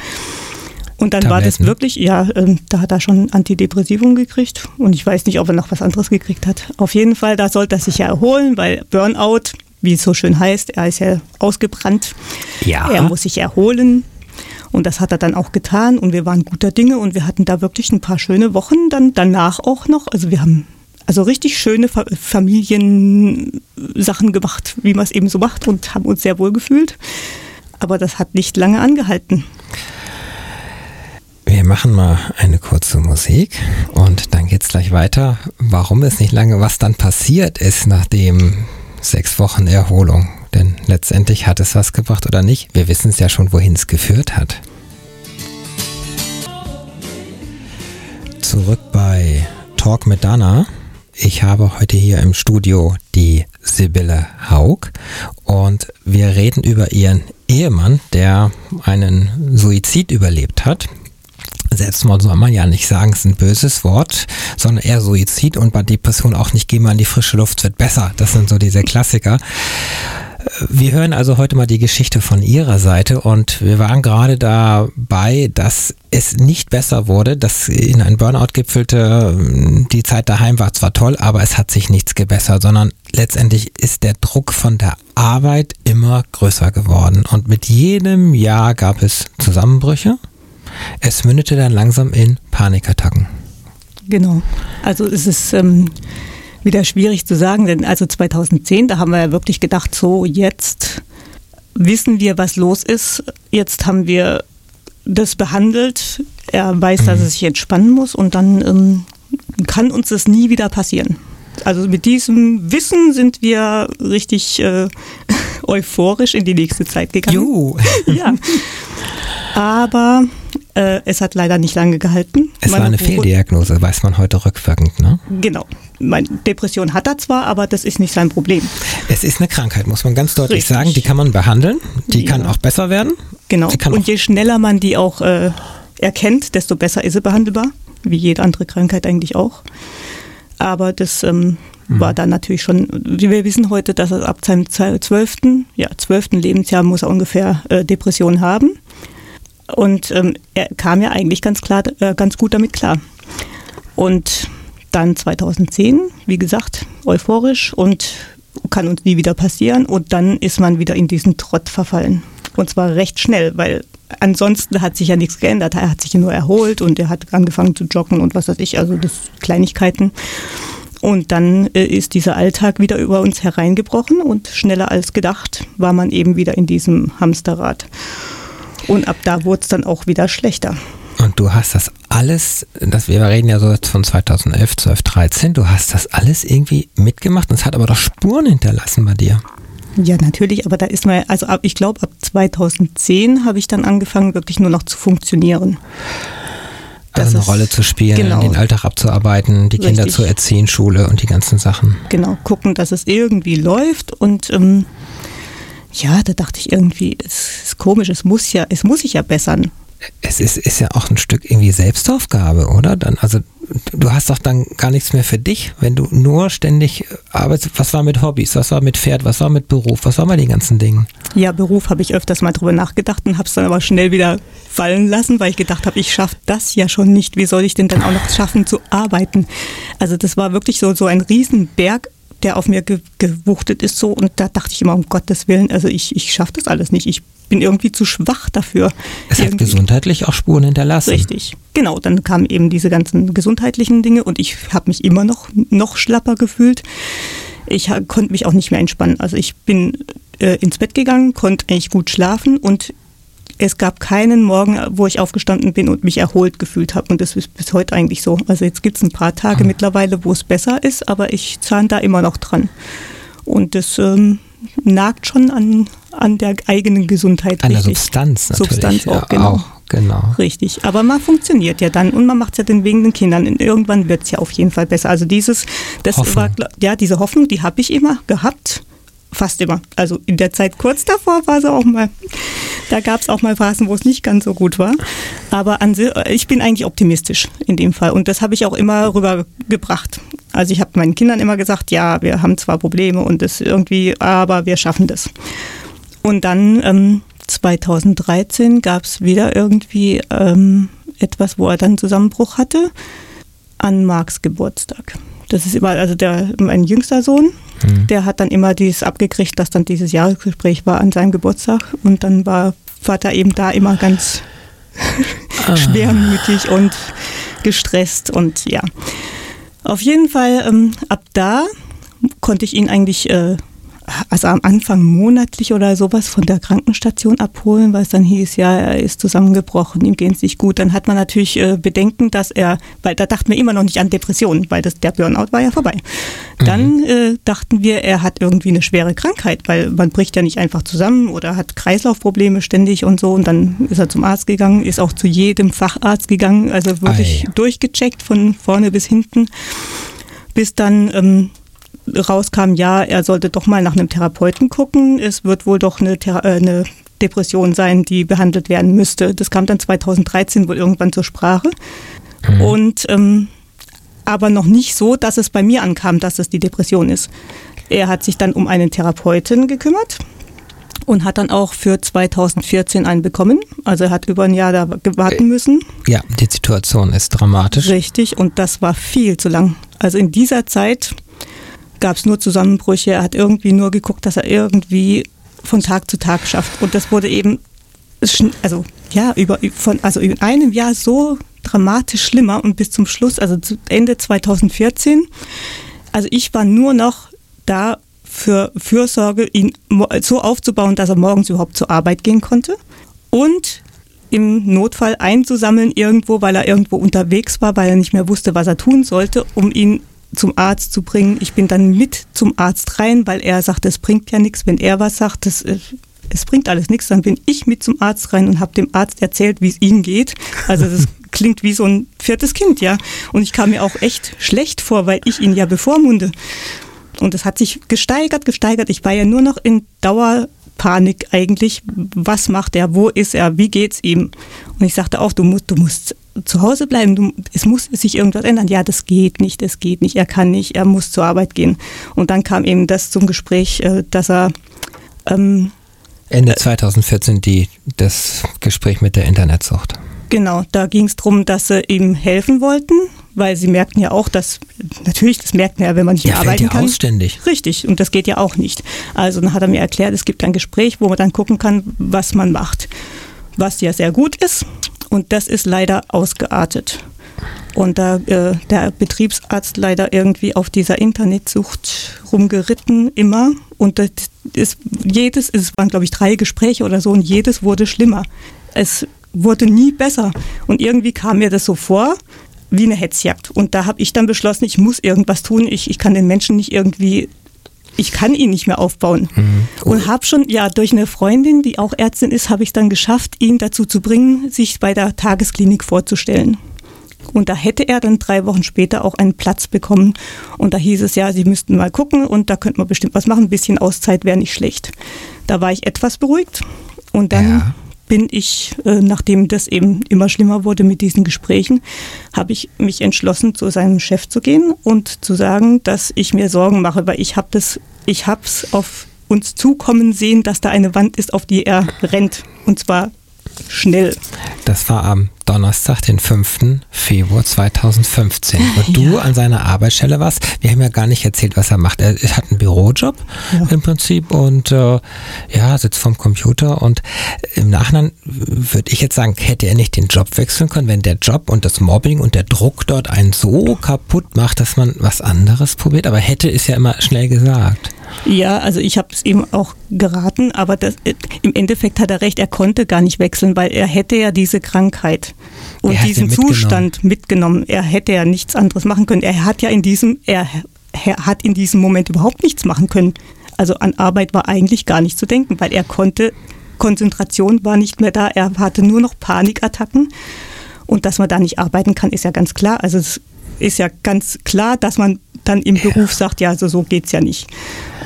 Und dann Tabletten. war das wirklich, ja, ähm, da hat er schon Antidepressivum gekriegt. Und ich weiß nicht, ob er noch was anderes gekriegt hat. Auf jeden Fall, da sollte er sich ja erholen, weil Burnout, wie es so schön heißt, er ist ja ausgebrannt. Ja. Er muss sich erholen. Und das hat er dann auch getan und wir waren guter Dinge und wir hatten da wirklich ein paar schöne Wochen dann danach auch noch. Also wir haben also richtig schöne Familiensachen gemacht, wie man es eben so macht und haben uns sehr wohl gefühlt. Aber das hat nicht lange angehalten. Wir machen mal eine kurze Musik und dann geht es gleich weiter. Warum es nicht lange, was dann passiert ist nach dem sechs Wochen Erholung. Denn letztendlich hat es was gebracht oder nicht. Wir wissen es ja schon, wohin es geführt hat. Zurück bei Talk mit Dana. Ich habe heute hier im Studio die Sibylle Haug und wir reden über ihren Ehemann, der einen Suizid überlebt hat. Selbstmord soll man ja nicht sagen, ist ein böses Wort, sondern eher Suizid und bei Depression auch nicht, geh mal in die frische Luft, wird besser. Das sind so diese Klassiker. Wir hören also heute mal die Geschichte von Ihrer Seite und wir waren gerade dabei, dass es nicht besser wurde, dass in ein Burnout gipfelte. Die Zeit daheim war zwar toll, aber es hat sich nichts gebessert, sondern letztendlich ist der Druck von der Arbeit immer größer geworden und mit jedem Jahr gab es Zusammenbrüche. Es mündete dann langsam in Panikattacken. Genau. Also es ist ähm, wieder schwierig zu sagen, denn also 2010, da haben wir ja wirklich gedacht, so jetzt wissen wir, was los ist. Jetzt haben wir das behandelt. Er weiß, mhm. dass er sich entspannen muss und dann ähm, kann uns das nie wieder passieren. Also mit diesem Wissen sind wir richtig äh, euphorisch in die nächste Zeit gegangen. Juhu. ja. Aber äh, es hat leider nicht lange gehalten. Es man war eine Fehldiagnose, weiß man heute rückwirkend, ne? Genau. Meine Depression hat er zwar, aber das ist nicht sein Problem. Es ist eine Krankheit, muss man ganz deutlich Richtig. sagen. Die kann man behandeln, die ja. kann auch besser werden. Genau. Und je schneller man die auch äh, erkennt, desto besser ist sie behandelbar, wie jede andere Krankheit eigentlich auch. Aber das ähm, mhm. war dann natürlich schon, wir wissen heute, dass er ab seinem zwölften, ja, zwölften Lebensjahr muss er ungefähr äh, Depressionen haben. Und ähm, er kam ja eigentlich ganz klar, äh, ganz gut damit klar. Und dann 2010, wie gesagt, euphorisch und kann uns nie wieder passieren. Und dann ist man wieder in diesen Trott verfallen. Und zwar recht schnell, weil ansonsten hat sich ja nichts geändert. Er hat sich nur erholt und er hat angefangen zu joggen und was weiß ich, also das Kleinigkeiten. Und dann äh, ist dieser Alltag wieder über uns hereingebrochen und schneller als gedacht war man eben wieder in diesem Hamsterrad. Und ab da wurde es dann auch wieder schlechter. Und du hast das alles, das, wir reden ja so von 2011, 12, 13, du hast das alles irgendwie mitgemacht und es hat aber doch Spuren hinterlassen bei dir. Ja, natürlich, aber da ist man, also ab, ich glaube, ab 2010 habe ich dann angefangen, wirklich nur noch zu funktionieren. Also eine Rolle zu spielen, genau, den Alltag abzuarbeiten, die Kinder zu erziehen, Schule und die ganzen Sachen. Genau, gucken, dass es irgendwie läuft und ähm, ja, da dachte ich irgendwie, es ist komisch, es muss ja, es muss sich ja bessern. Es ist, ist ja auch ein Stück irgendwie Selbstaufgabe, oder? Dann, also du hast doch dann gar nichts mehr für dich, wenn du nur ständig arbeitest. Was war mit Hobbys? Was war mit Pferd? Was war mit Beruf? Was war mit den ganzen Dingen? Ja, Beruf habe ich öfters mal drüber nachgedacht und habe es dann aber schnell wieder fallen lassen, weil ich gedacht habe, ich schaffe das ja schon nicht. Wie soll ich denn dann auch noch schaffen zu arbeiten? Also das war wirklich so, so ein Riesenberg der auf mir ge gewuchtet ist so und da dachte ich immer, um Gottes Willen, also ich, ich schaffe das alles nicht. Ich bin irgendwie zu schwach dafür. Es irgendwie. hat gesundheitlich auch Spuren hinterlassen. Richtig, genau. Dann kamen eben diese ganzen gesundheitlichen Dinge und ich habe mich immer noch, noch schlapper gefühlt. Ich konnte mich auch nicht mehr entspannen. Also ich bin äh, ins Bett gegangen, konnte eigentlich gut schlafen und es gab keinen Morgen, wo ich aufgestanden bin und mich erholt gefühlt habe. Und das ist bis heute eigentlich so. Also jetzt gibt es ein paar Tage mhm. mittlerweile, wo es besser ist, aber ich zahne da immer noch dran. Und das ähm, nagt schon an, an der eigenen Gesundheit. An richtig. der Substanz natürlich. Substanz auch, genau. Auch, genau. Richtig. Aber man funktioniert ja dann und man macht es ja dann wegen den Kindern. Und irgendwann wird es ja auf jeden Fall besser. Also dieses, das Hoffnung. war, ja, diese Hoffnung, die habe ich immer gehabt fast immer. Also in der Zeit kurz davor war es auch mal, da gab es auch mal Phasen, wo es nicht ganz so gut war. Aber an, ich bin eigentlich optimistisch in dem Fall und das habe ich auch immer rübergebracht. Also ich habe meinen Kindern immer gesagt, ja, wir haben zwar Probleme und das irgendwie, aber wir schaffen das. Und dann ähm, 2013 gab es wieder irgendwie ähm, etwas, wo er dann Zusammenbruch hatte an Marks Geburtstag. Das ist immer, also der, mein jüngster Sohn, mhm. der hat dann immer dieses abgekriegt, dass dann dieses Jahresgespräch war an seinem Geburtstag und dann war Vater eben da immer ganz ah. schwermütig und gestresst und ja. Auf jeden Fall, ähm, ab da konnte ich ihn eigentlich äh, also am Anfang monatlich oder sowas von der Krankenstation abholen, weil es dann hieß, ja, er ist zusammengebrochen, ihm geht es nicht gut. Dann hat man natürlich äh, Bedenken, dass er, weil da dachten wir immer noch nicht an Depressionen, weil das, der Burnout war ja vorbei. Mhm. Dann äh, dachten wir, er hat irgendwie eine schwere Krankheit, weil man bricht ja nicht einfach zusammen oder hat Kreislaufprobleme ständig und so. Und dann ist er zum Arzt gegangen, ist auch zu jedem Facharzt gegangen, also wirklich Ei. durchgecheckt von vorne bis hinten, bis dann ähm, rauskam, ja, er sollte doch mal nach einem Therapeuten gucken. Es wird wohl doch eine, Thera äh, eine Depression sein, die behandelt werden müsste. Das kam dann 2013 wohl irgendwann zur Sprache. Mhm. Und ähm, aber noch nicht so, dass es bei mir ankam, dass es die Depression ist. Er hat sich dann um einen Therapeuten gekümmert und hat dann auch für 2014 einen bekommen. Also er hat über ein Jahr da warten müssen. Ja, die Situation ist dramatisch. Richtig, und das war viel zu lang. Also in dieser Zeit gab es nur Zusammenbrüche. Er hat irgendwie nur geguckt, dass er irgendwie von Tag zu Tag schafft. Und das wurde eben, also ja, über, von, also in einem Jahr so dramatisch schlimmer und bis zum Schluss, also zu Ende 2014. Also ich war nur noch da für Fürsorge, ihn so aufzubauen, dass er morgens überhaupt zur Arbeit gehen konnte. Und im Notfall einzusammeln irgendwo, weil er irgendwo unterwegs war, weil er nicht mehr wusste, was er tun sollte, um ihn zum Arzt zu bringen. Ich bin dann mit zum Arzt rein, weil er sagt, es bringt ja nichts, wenn er was sagt, das, äh, es bringt alles nichts. Dann bin ich mit zum Arzt rein und habe dem Arzt erzählt, wie es ihm geht. Also das klingt wie so ein viertes Kind, ja. Und ich kam mir auch echt schlecht vor, weil ich ihn ja bevormunde. Und es hat sich gesteigert, gesteigert. Ich war ja nur noch in Dauerpanik eigentlich. Was macht er? Wo ist er? Wie geht's ihm? Und ich sagte auch, du musst, du musst zu Hause bleiben, du, es muss sich irgendwas ändern. Ja, das geht nicht, das geht nicht, er kann nicht, er muss zur Arbeit gehen. Und dann kam eben das zum Gespräch, äh, dass er ähm, Ende 2014 die, das Gespräch mit der Internetsucht. Genau, da ging es darum, dass sie ihm helfen wollten, weil sie merkten ja auch, dass, natürlich, das merkt man ja, wenn man nicht ja, arbeiten ja kann. Ausständig. Richtig, und das geht ja auch nicht. Also dann hat er mir erklärt, es gibt ein Gespräch, wo man dann gucken kann, was man macht. Was ja sehr gut ist, und das ist leider ausgeartet. Und da äh, der Betriebsarzt leider irgendwie auf dieser Internetsucht rumgeritten immer. Und das ist jedes, es waren glaube ich drei Gespräche oder so, und jedes wurde schlimmer. Es wurde nie besser. Und irgendwie kam mir das so vor, wie eine Hetzjagd. Und da habe ich dann beschlossen, ich muss irgendwas tun. Ich, ich kann den Menschen nicht irgendwie ich kann ihn nicht mehr aufbauen. Mhm. Und habe schon, ja, durch eine Freundin, die auch Ärztin ist, habe ich dann geschafft, ihn dazu zu bringen, sich bei der Tagesklinik vorzustellen. Und da hätte er dann drei Wochen später auch einen Platz bekommen. Und da hieß es ja, sie müssten mal gucken und da könnte man bestimmt was machen. Ein bisschen Auszeit wäre nicht schlecht. Da war ich etwas beruhigt. Und dann ja bin ich, äh, nachdem das eben immer schlimmer wurde mit diesen Gesprächen, habe ich mich entschlossen, zu seinem Chef zu gehen und zu sagen, dass ich mir Sorgen mache, weil ich habe das, ich habe es auf uns zukommen sehen, dass da eine Wand ist, auf die er rennt. Und zwar schnell. Das war am Donnerstag, den 5. Februar 2015, wo du ja. an seiner Arbeitsstelle warst. Wir haben ja gar nicht erzählt, was er macht. Er hat einen Bürojob ja. im Prinzip und äh, ja, sitzt vorm Computer und im Nachhinein würde ich jetzt sagen, hätte er nicht den Job wechseln können, wenn der Job und das Mobbing und der Druck dort einen so kaputt macht, dass man was anderes probiert. Aber hätte ist ja immer schnell gesagt. Ja, also ich habe es ihm auch geraten, aber das, äh, im Endeffekt hat er recht, er konnte gar nicht wechseln, weil er hätte ja diese Krankheit und diesen mitgenommen. Zustand mitgenommen. Er hätte ja nichts anderes machen können. Er hat ja in diesem, er, er hat in diesem Moment überhaupt nichts machen können. Also an Arbeit war eigentlich gar nicht zu denken, weil er konnte, Konzentration war nicht mehr da, er hatte nur noch Panikattacken. Und dass man da nicht arbeiten kann, ist ja ganz klar. Also es ist ja ganz klar, dass man dann im ja. Beruf sagt, ja, also so geht es ja nicht.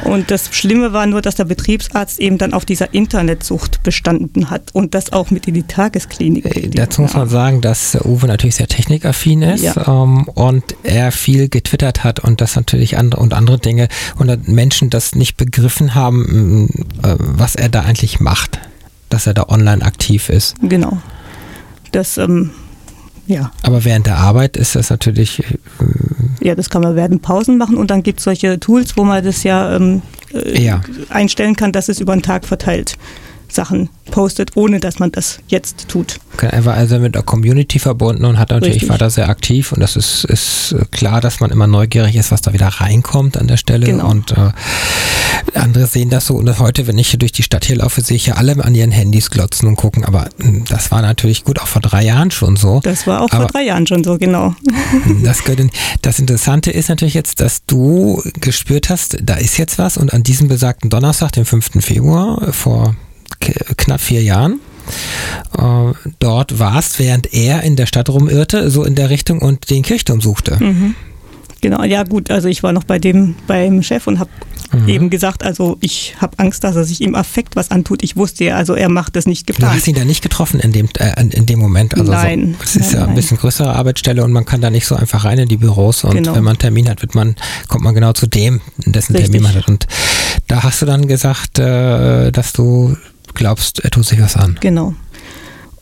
Und das Schlimme war nur, dass der Betriebsarzt eben dann auf dieser Internetsucht bestanden hat und das auch mit in die Tagesklinik. Äh, dazu muss man sagen, dass Uwe natürlich sehr technikaffin ist ja. ähm, und er viel getwittert hat und das natürlich andere und andere Dinge und Menschen das nicht begriffen haben, äh, was er da eigentlich macht, dass er da online aktiv ist. Genau. Das ähm, ja. Aber während der Arbeit ist das natürlich. Äh, ja, das kann man während Pausen machen und dann gibt es solche Tools, wo man das ja, ähm, äh, ja, einstellen kann, dass es über den Tag verteilt Sachen postet, ohne dass man das jetzt tut. Er war also mit der Community verbunden und hat natürlich, Richtig. war da sehr aktiv und das ist, ist klar, dass man immer neugierig ist, was da wieder reinkommt an der Stelle. Genau. Und äh, andere sehen das so und heute, wenn ich hier durch die Stadt hier laufe, sehe ich ja alle an ihren Handys glotzen und gucken, aber hm, das war natürlich gut auch vor drei Jahren schon so. Das war auch aber vor drei Jahren schon so, genau. Das, das Interessante ist natürlich jetzt, dass du gespürt hast, da ist jetzt was und an diesem besagten Donnerstag, dem 5. Februar, vor knapp vier Jahren. Äh, dort warst, während er in der Stadt rumirrte, so in der Richtung und den Kirchturm suchte. Mhm. Genau, ja gut, also ich war noch bei dem beim Chef und habe mhm. eben gesagt, also ich habe Angst, dass er sich im Affekt was antut. Ich wusste ja, also er macht das nicht geplant. Du hast ihn da nicht getroffen in dem, äh, in dem Moment? Also nein. Es so, ist nein, ja ein bisschen größere Arbeitsstelle und man kann da nicht so einfach rein in die Büros und genau. wenn man einen Termin hat, wird man, kommt man genau zu dem, dessen Richtig. Termin man hat. Und da hast du dann gesagt, äh, dass du glaubst, er tut sich was an. Genau.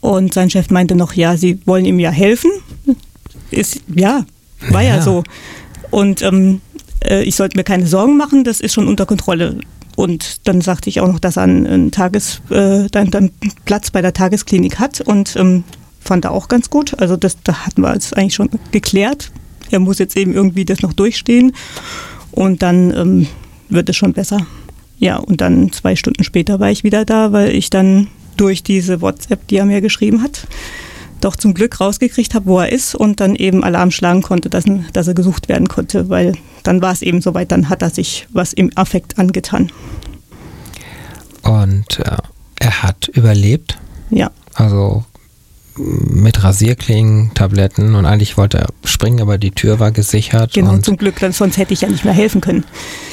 Und sein Chef meinte noch, ja, sie wollen ihm ja helfen. Ist, ja, war ja, ja so. Und ähm, äh, ich sollte mir keine Sorgen machen, das ist schon unter Kontrolle. Und dann sagte ich auch noch, dass er einen, einen Tages, äh, dann, dann Platz bei der Tagesklinik hat und ähm, fand er auch ganz gut. Also das, da hatten wir es eigentlich schon geklärt. Er muss jetzt eben irgendwie das noch durchstehen und dann ähm, wird es schon besser. Ja, und dann zwei Stunden später war ich wieder da, weil ich dann durch diese WhatsApp, die er mir geschrieben hat, doch zum Glück rausgekriegt habe, wo er ist und dann eben Alarm schlagen konnte, dass, dass er gesucht werden konnte, weil dann war es eben soweit, dann hat er sich was im Affekt angetan. Und äh, er hat überlebt? Ja. Also mit Rasierklingen, Tabletten und eigentlich wollte er springen, aber die Tür war gesichert. Genau, zum Glück, sonst hätte ich ja nicht mehr helfen können.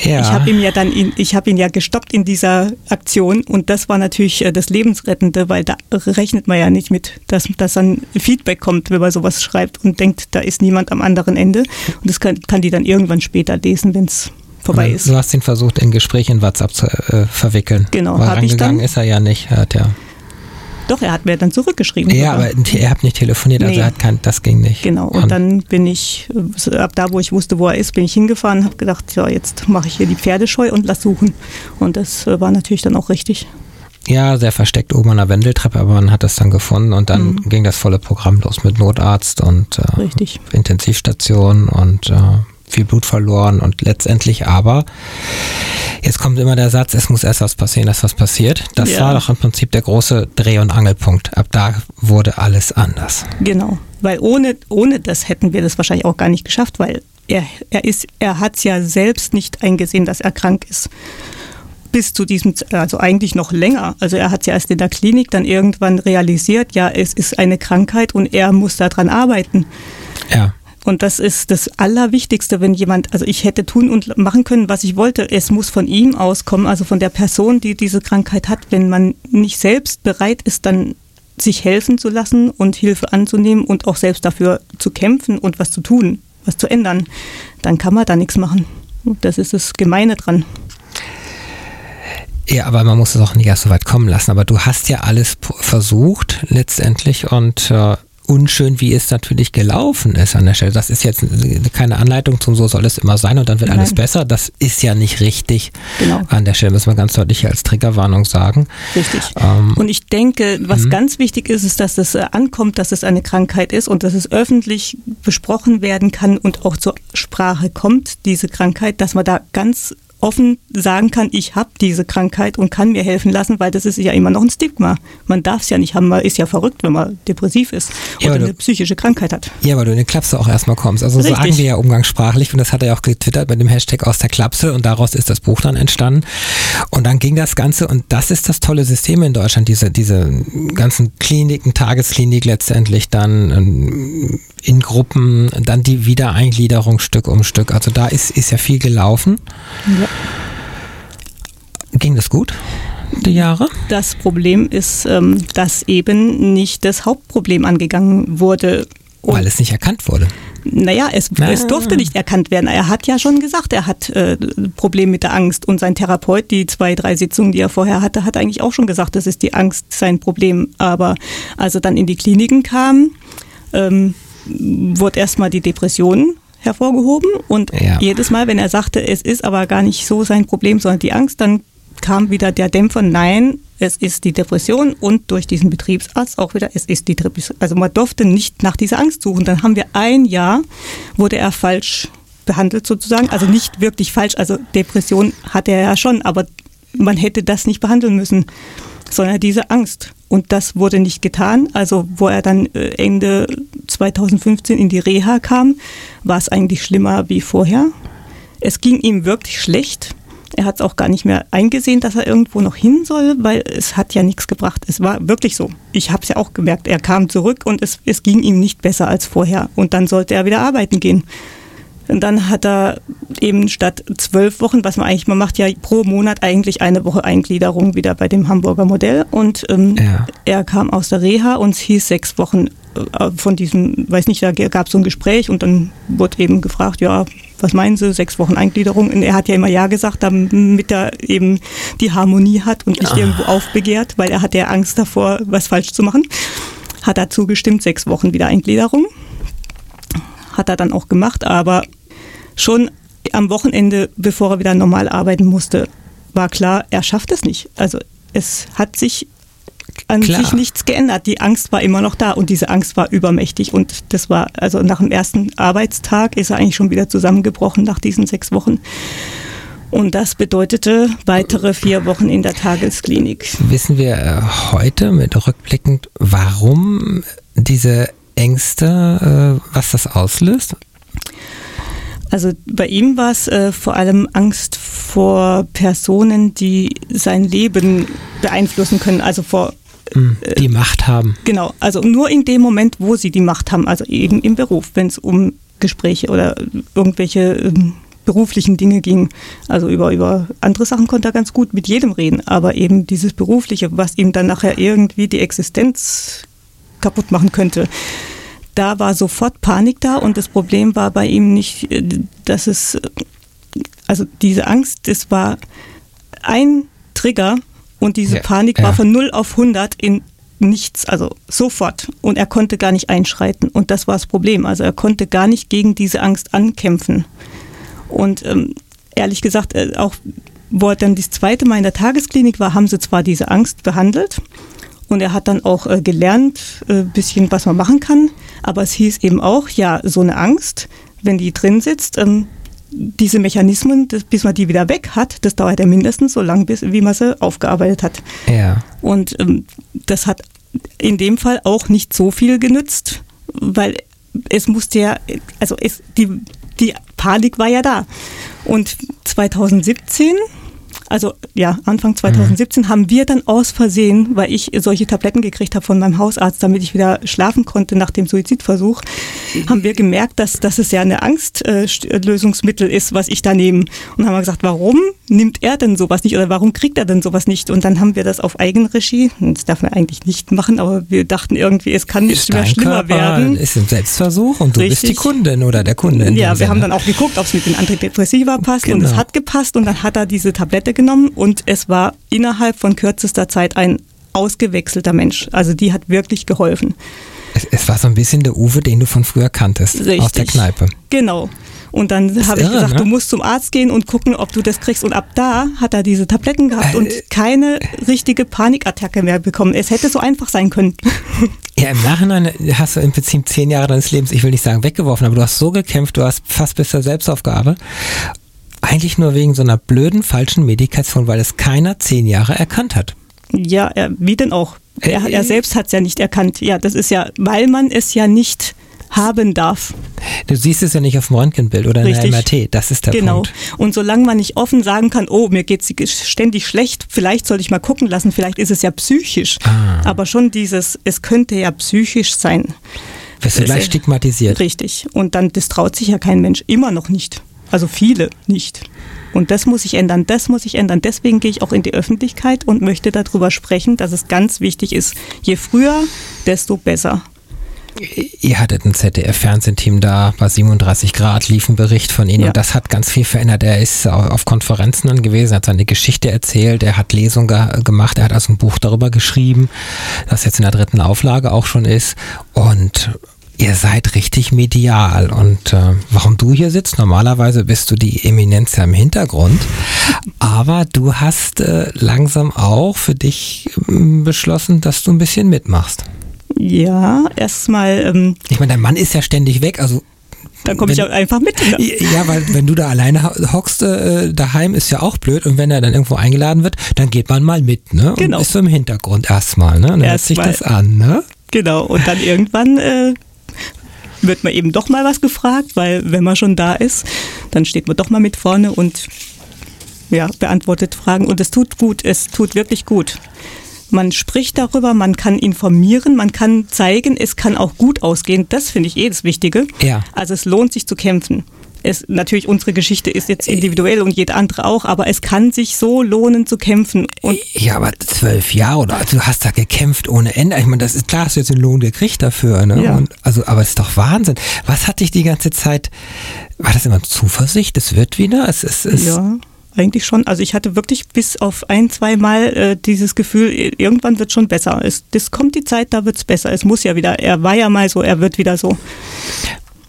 Ja. Ich habe ihm ja dann, in, ich habe ihn ja gestoppt in dieser Aktion und das war natürlich äh, das Lebensrettende, weil da rechnet man ja nicht mit, dass, dass dann Feedback kommt, wenn man sowas schreibt und denkt, da ist niemand am anderen Ende und das kann, kann die dann irgendwann später lesen, wenn es vorbei ist. Du hast ihn versucht, in Gespräch in WhatsApp zu äh, verwickeln. Genau, habe ich dann. ist er ja nicht, hat ja doch, er hat mir dann zurückgeschrieben. Ja, aber er hat nicht telefoniert, also nee. er hat kein, das ging nicht. Genau, und, dann bin ich, ab da, wo ich wusste, wo er ist, bin ich hingefahren und habe gedacht, ja, jetzt mache ich hier die Pferdescheu und lass suchen. Und das äh, war natürlich dann auch richtig. Ja, sehr versteckt oben an der Wendeltreppe, aber man hat das dann gefunden und dann mhm. ging das volle Programm los mit Notarzt und äh, Intensivstation und äh, viel Blut verloren und letztendlich aber, jetzt kommt immer der Satz, es muss erst was passieren, dass was passiert. Das ja. war doch im Prinzip der große Dreh- und Angelpunkt. Ab da wurde alles anders. Genau, weil ohne, ohne das hätten wir das wahrscheinlich auch gar nicht geschafft, weil er, er, er hat es ja selbst nicht eingesehen, dass er krank ist bis zu diesem, also eigentlich noch länger. Also er hat es ja erst in der Klinik dann irgendwann realisiert, ja, es ist eine Krankheit und er muss daran arbeiten. Ja. Und das ist das Allerwichtigste, wenn jemand, also ich hätte tun und machen können, was ich wollte. Es muss von ihm auskommen, also von der Person, die diese Krankheit hat. Wenn man nicht selbst bereit ist, dann sich helfen zu lassen und Hilfe anzunehmen und auch selbst dafür zu kämpfen und was zu tun, was zu ändern, dann kann man da nichts machen. Das ist das Gemeine dran. Ja, aber man muss es auch nicht erst so weit kommen lassen. Aber du hast ja alles versucht letztendlich und äh, unschön, wie es natürlich gelaufen ist an der Stelle. Das ist jetzt keine Anleitung zum so soll es immer sein und dann wird Nein. alles besser. Das ist ja nicht richtig. Genau. An der Stelle müssen wir ganz deutlich als Triggerwarnung sagen. Richtig. Ähm, und ich denke, was mh. ganz wichtig ist, ist, dass es ankommt, dass es eine Krankheit ist und dass es öffentlich besprochen werden kann und auch zur Sprache kommt, diese Krankheit, dass man da ganz offen sagen kann, ich habe diese Krankheit und kann mir helfen lassen, weil das ist ja immer noch ein Stigma. Man darf es ja nicht haben, man ist ja verrückt, wenn man depressiv ist ja, oder eine psychische Krankheit hat. Ja, weil du in die Klapse auch erstmal kommst. Also Richtig. sagen wir ja umgangssprachlich und das hat er ja auch getwittert mit dem Hashtag aus der Klapse und daraus ist das Buch dann entstanden. Und dann ging das Ganze und das ist das tolle System in Deutschland, diese, diese ganzen Kliniken, Tagesklinik letztendlich dann ähm, in Gruppen, dann die Wiedereingliederung Stück um Stück. Also da ist, ist ja viel gelaufen. Ja. Ging das gut? Die Jahre? Das Problem ist, ähm, dass eben nicht das Hauptproblem angegangen wurde. Und Weil es nicht erkannt wurde. Naja, es, ah. es durfte nicht erkannt werden. Er hat ja schon gesagt, er hat äh, Probleme mit der Angst. Und sein Therapeut, die zwei, drei Sitzungen, die er vorher hatte, hat eigentlich auch schon gesagt, das ist die Angst sein Problem. Aber als er dann in die Kliniken kam, ähm, wurde erstmal die Depression hervorgehoben und ja. jedes Mal, wenn er sagte, es ist aber gar nicht so sein Problem, sondern die Angst, dann kam wieder der Dämpfer, nein, es ist die Depression und durch diesen Betriebsarzt auch wieder, es ist die Depression. Also man durfte nicht nach dieser Angst suchen. Dann haben wir ein Jahr, wurde er falsch behandelt sozusagen, also nicht wirklich falsch, also Depression hatte er ja schon, aber man hätte das nicht behandeln müssen, sondern diese Angst. Und das wurde nicht getan. Also wo er dann äh, Ende 2015 in die Reha kam, war es eigentlich schlimmer wie vorher. Es ging ihm wirklich schlecht. Er hat es auch gar nicht mehr eingesehen, dass er irgendwo noch hin soll, weil es hat ja nichts gebracht. Es war wirklich so. Ich habe es ja auch gemerkt. Er kam zurück und es, es ging ihm nicht besser als vorher. Und dann sollte er wieder arbeiten gehen. Und dann hat er eben statt zwölf Wochen, was man eigentlich, man macht ja pro Monat eigentlich eine Woche Eingliederung wieder bei dem Hamburger Modell. Und ähm, ja. er kam aus der Reha und es hieß sechs Wochen äh, von diesem, weiß nicht, da gab es so ein Gespräch und dann wurde eben gefragt, ja, was meinen Sie, sechs Wochen Eingliederung? Und er hat ja immer Ja gesagt, damit er eben die Harmonie hat und nicht ah. irgendwo aufbegehrt, weil er hat ja Angst davor, was falsch zu machen. Hat er zugestimmt, sechs Wochen wieder Eingliederung hat er dann auch gemacht, aber schon am Wochenende, bevor er wieder normal arbeiten musste, war klar, er schafft es nicht. Also es hat sich an Klar. sich nichts geändert. Die Angst war immer noch da und diese Angst war übermächtig. Und das war, also nach dem ersten Arbeitstag ist er eigentlich schon wieder zusammengebrochen nach diesen sechs Wochen. Und das bedeutete weitere vier Wochen in der Tagesklinik. Wissen wir äh, heute mit rückblickend, warum diese Ängste, äh, was das auslöst? Also bei ihm war es äh, vor allem Angst vor Personen, die sein Leben beeinflussen können, also vor hm, äh, die Macht haben. Genau, also nur in dem Moment, wo sie die Macht haben, also eben im Beruf, wenn es um Gespräche oder irgendwelche ähm, beruflichen Dinge ging. Also über, über andere Sachen konnte er ganz gut mit jedem reden, aber eben dieses Berufliche, was ihm dann nachher irgendwie die Existenz kaputt machen könnte. Da war sofort Panik da und das Problem war bei ihm nicht, äh, dass es, also diese Angst, das war ein Trigger und diese ja, Panik ja. war von 0 auf 100 in nichts, also sofort. Und er konnte gar nicht einschreiten. Und das war das Problem. Also er konnte gar nicht gegen diese Angst ankämpfen. Und ähm, ehrlich gesagt, äh, auch wo er dann das zweite Mal in der Tagesklinik war, haben sie zwar diese Angst behandelt, und er hat dann auch äh, gelernt, ein äh, bisschen, was man machen kann. Aber es hieß eben auch, ja, so eine Angst, wenn die drin sitzt, ähm, diese Mechanismen, das, bis man die wieder weg hat, das dauert ja mindestens so lange, bis, wie man sie aufgearbeitet hat. Ja. Und ähm, das hat in dem Fall auch nicht so viel genützt, weil es musste ja, also es, die, die Panik war ja da. Und 2017 also ja, Anfang 2017 mhm. haben wir dann aus Versehen, weil ich solche Tabletten gekriegt habe von meinem Hausarzt, damit ich wieder schlafen konnte nach dem Suizidversuch, mhm. haben wir gemerkt, dass, dass es ja eine Angstlösungsmittel äh, ist, was ich da nehme. Und haben wir gesagt, warum nimmt er denn sowas nicht oder warum kriegt er denn sowas nicht? Und dann haben wir das auf Eigenregie, das darf man eigentlich nicht machen, aber wir dachten irgendwie, es kann nicht mehr schlimmer Körper werden. Ist ein Selbstversuch und du Richtig. bist die Kundin oder der Kunde. Ja, wir Sinne. haben dann auch geguckt, ob es mit den Antidepressiva passt genau. und es genau. hat gepasst und dann hat er diese Tablette genommen und es war innerhalb von kürzester Zeit ein ausgewechselter Mensch. Also die hat wirklich geholfen. Es, es, war so ein bisschen der Uwe, den du von früher kanntest, Richtig. aus der Kneipe. Genau. Und dann habe ich gesagt, ne? du musst zum Arzt gehen und gucken, ob du das kriegst. Und ab da hat er diese Tabletten gehabt äh, und keine richtige Panikattacke mehr bekommen. Es hätte so einfach sein können. Ja, im Nachhinein hast du im Prinzip zehn Jahre deines Lebens, ich will nicht sagen weggeworfen, aber du hast so gekämpft, du hast fast bis zur Selbstaufgabe. Eigentlich nur wegen so einer blöden, falschen Medikation, weil es keiner zehn Jahre erkannt hat. Ja, er, wie denn auch? Er, er selbst hat es ja nicht erkannt. Ja, das ist ja, weil man es ja nicht haben darf. Du siehst es ja nicht auf dem Röntgenbild oder Richtig. in der MRT, das ist der genau. Punkt. Genau. Und solange man nicht offen sagen kann, oh, mir geht es ständig schlecht, vielleicht sollte ich mal gucken lassen, vielleicht ist es ja psychisch. Ah. Aber schon dieses, es könnte ja psychisch sein. Wirst du gleich stigmatisiert. Richtig. Und dann, das traut sich ja kein Mensch, immer noch nicht. Also viele nicht. Und das muss ich ändern, das muss ich ändern. Deswegen gehe ich auch in die Öffentlichkeit und möchte darüber sprechen, dass es ganz wichtig ist. Je früher, desto besser. Ihr hattet ein ZDF-Fernsehteam da, bei 37 Grad lief ein Bericht von Ihnen ja. und das hat ganz viel verändert. Er ist auf Konferenzen dann gewesen, hat seine Geschichte erzählt, er hat Lesungen ge gemacht, er hat also ein Buch darüber geschrieben, das jetzt in der dritten Auflage auch schon ist und Ihr seid richtig medial und äh, warum du hier sitzt, normalerweise bist du die Eminenz ja im Hintergrund, aber du hast äh, langsam auch für dich äh, beschlossen, dass du ein bisschen mitmachst. Ja, erstmal. Ähm, ich meine, dein Mann ist ja ständig weg, also dann komme ich auch einfach mit. Ne? Ja, weil wenn du da alleine hockst, äh, daheim ist ja auch blöd und wenn er dann irgendwo eingeladen wird, dann geht man mal mit, ne? Und genau. ist so im Hintergrund erstmal, ne? Und dann hört sich das an, ne? Genau, und dann irgendwann äh, wird man eben doch mal was gefragt, weil wenn man schon da ist, dann steht man doch mal mit vorne und ja, beantwortet Fragen und es tut gut, es tut wirklich gut. Man spricht darüber, man kann informieren, man kann zeigen, es kann auch gut ausgehen. Das finde ich eh das Wichtige. Ja. Also es lohnt sich zu kämpfen. Es, natürlich, unsere Geschichte ist jetzt individuell und jede andere auch, aber es kann sich so lohnen zu kämpfen. Und ja, aber zwölf Jahre oder also du hast da gekämpft ohne Ende. Ich meine, das ist klar, hast du jetzt den Lohn gekriegt dafür. Ne? Ja. Und, also, aber es ist doch Wahnsinn. Was hat dich die ganze Zeit, war das immer Zuversicht? Es wird wieder? Es, es, es ja eigentlich schon. Also ich hatte wirklich bis auf ein, zwei Mal äh, dieses Gefühl, irgendwann wird schon besser. Es, das kommt die Zeit, da wird es besser. Es muss ja wieder. Er war ja mal so, er wird wieder so.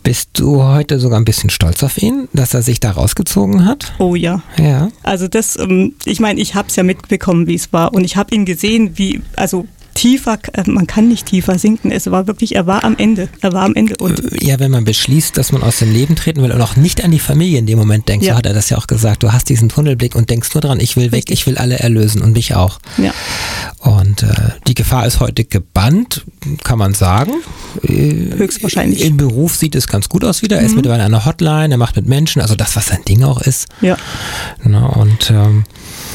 Bist du heute sogar ein bisschen stolz auf ihn, dass er sich da rausgezogen hat? Oh ja. Ja. Also das, ähm, ich meine, ich habe es ja mitbekommen, wie es war. Und ich habe ihn gesehen, wie, also tiefer, äh, man kann nicht tiefer sinken. Es war wirklich, er war am Ende. Er war am Ende. Und ja, wenn man beschließt, dass man aus dem Leben treten will und auch nicht an die Familie in dem Moment denkt, ja. so hat er das ja auch gesagt. Du hast diesen Tunnelblick und denkst nur dran, ich will weg, ich will alle erlösen und mich auch. Ja. Und äh, die Gefahr ist heute gebannt, kann man sagen. Äh, Höchstwahrscheinlich. Im Beruf sieht es ganz gut aus wieder. Er mhm. ist mittlerweile eine Hotline, er macht mit Menschen, also das, was sein Ding auch ist. Ja. Na, und ähm,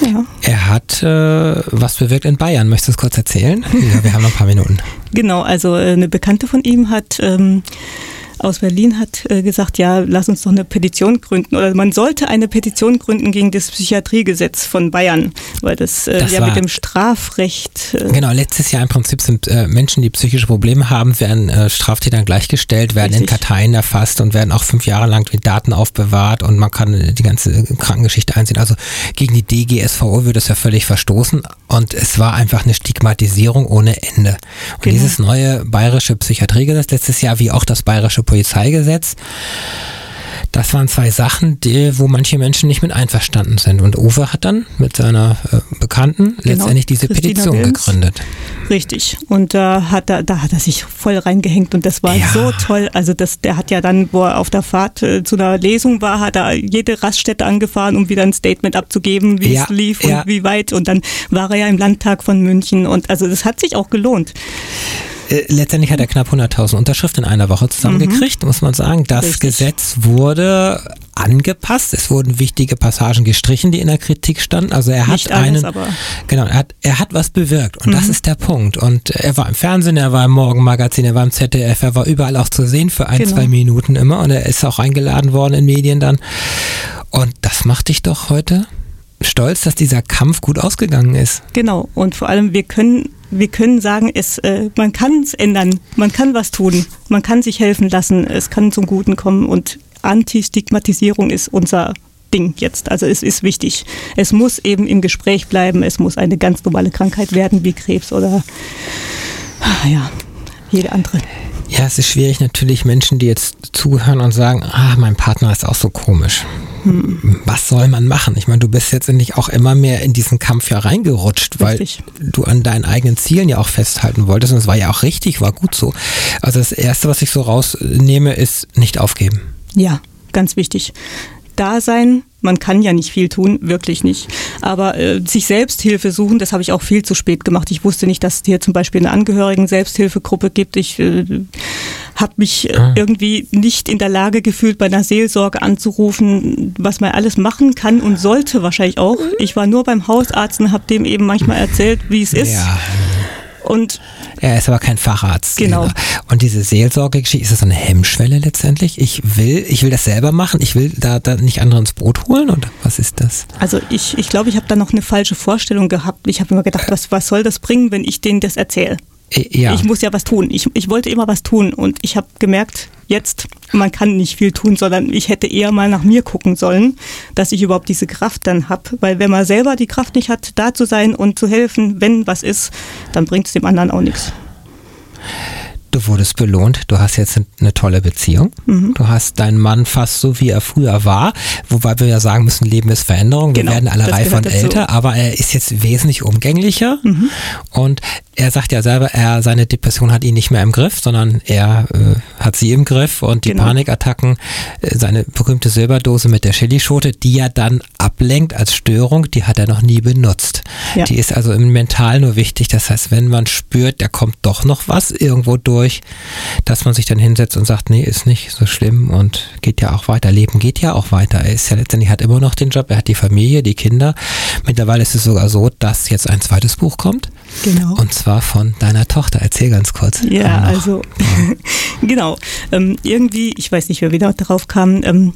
ja. Er hat äh, was bewirkt in Bayern. Möchtest du es kurz erzählen? Ja, wir haben noch ein paar Minuten. Genau, also äh, eine Bekannte von ihm hat ähm, aus Berlin hat äh, gesagt, ja, lass uns doch eine Petition gründen oder man sollte eine Petition gründen gegen das Psychiatriegesetz von Bayern, weil das, äh, das ja mit dem Strafrecht. Äh genau, letztes Jahr im Prinzip sind Menschen, die psychische Probleme haben, werden Straftätern gleichgestellt, werden Richtig. in Karteien erfasst und werden auch fünf Jahre lang die Daten aufbewahrt und man kann die ganze Krankengeschichte einsehen. Also gegen die DGSVO würde es ja völlig verstoßen und es war einfach eine Stigmatisierung ohne Ende. Und genau. dieses neue bayerische Psychiatriegesetz letztes Jahr, wie auch das bayerische Polizeigesetz. Das waren zwei Sachen, die, wo manche Menschen nicht mit einverstanden sind. Und Uwe hat dann mit seiner äh, Bekannten genau, letztendlich diese Christina Petition Wilms. gegründet. Richtig. Und da hat er, da hat er sich voll reingehängt und das war ja. so toll. Also das, der hat ja dann, wo er auf der Fahrt äh, zu einer Lesung war, hat er jede Raststätte angefahren, um wieder ein Statement abzugeben, wie ja, es lief ja. und wie weit. Und dann war er ja im Landtag von München und also das hat sich auch gelohnt. Äh, letztendlich hat er knapp 100.000 Unterschriften in einer Woche zusammengekriegt, mhm. muss man sagen. Das Richtig. Gesetz wurde angepasst. Es wurden wichtige Passagen gestrichen, die in der Kritik standen. Also er hat alles, einen, genau, er hat, er hat was bewirkt und mhm. das ist der Punkt. Und er war im Fernsehen, er war im Morgenmagazin, er war im ZDF, er war überall auch zu sehen für ein, genau. zwei Minuten immer und er ist auch eingeladen worden in Medien dann. Und das macht dich doch heute stolz, dass dieser Kampf gut ausgegangen ist. Genau. Und vor allem, wir können wir können sagen, es, äh, man kann es ändern, man kann was tun, man kann sich helfen lassen, es kann zum Guten kommen und Anti-Stigmatisierung ist unser Ding jetzt. Also es ist wichtig. Es muss eben im Gespräch bleiben, es muss eine ganz normale Krankheit werden wie Krebs oder ja, jede andere. Ja, es ist schwierig natürlich Menschen, die jetzt zuhören und sagen, ah, mein Partner ist auch so komisch. Hm. Was soll man machen? Ich meine, du bist jetzt endlich auch immer mehr in diesen Kampf ja reingerutscht, richtig. weil du an deinen eigenen Zielen ja auch festhalten wolltest und es war ja auch richtig, war gut so. Also das Erste, was ich so rausnehme, ist nicht aufgeben. Ja, ganz wichtig. Da sein, man kann ja nicht viel tun, wirklich nicht. Aber äh, sich Selbsthilfe suchen, das habe ich auch viel zu spät gemacht. Ich wusste nicht, dass es hier zum Beispiel eine Angehörigen-Selbsthilfegruppe gibt. Ich äh, habe mich ah. irgendwie nicht in der Lage gefühlt, bei einer Seelsorge anzurufen, was man alles machen kann und sollte wahrscheinlich auch. Ich war nur beim Hausarzt und habe dem eben manchmal erzählt, wie es ist. Ja. Und er ist aber kein Facharzt. Genau. Und diese Seelsorgegeschichte, ist das eine Hemmschwelle letztendlich? Ich will, ich will das selber machen, ich will da, da nicht andere ins Boot holen oder was ist das? Also ich, ich glaube, ich habe da noch eine falsche Vorstellung gehabt. Ich habe immer gedacht, was, was soll das bringen, wenn ich denen das erzähle? Ja. Ich muss ja was tun. Ich, ich wollte immer was tun und ich habe gemerkt, jetzt, man kann nicht viel tun, sondern ich hätte eher mal nach mir gucken sollen, dass ich überhaupt diese Kraft dann habe. Weil wenn man selber die Kraft nicht hat, da zu sein und zu helfen, wenn was ist, dann bringt es dem anderen auch nichts du wurdest belohnt, du hast jetzt eine tolle Beziehung, mhm. du hast deinen Mann fast so, wie er früher war, wobei wir ja sagen müssen, Leben ist Veränderung, genau, wir werden alle reif und älter, aber er ist jetzt wesentlich umgänglicher mhm. und er sagt ja selber, er seine Depression hat ihn nicht mehr im Griff, sondern er äh, hat sie im Griff und die genau. Panikattacken, äh, seine berühmte Silberdose mit der Chilischote, die er dann ablenkt als Störung, die hat er noch nie benutzt. Ja. Die ist also im Mental nur wichtig. Das heißt, wenn man spürt, da kommt doch noch was irgendwo durch, dass man sich dann hinsetzt und sagt, nee, ist nicht so schlimm und geht ja auch weiter. Leben geht ja auch weiter. Er ist ja letztendlich hat immer noch den Job, er hat die Familie, die Kinder. Mittlerweile ist es sogar so, dass jetzt ein zweites Buch kommt. Genau. Und zwar von deiner Tochter. Erzähl ganz kurz. Ja, also genau. Ähm, irgendwie, ich weiß nicht, wer wieder darauf kam. Ähm,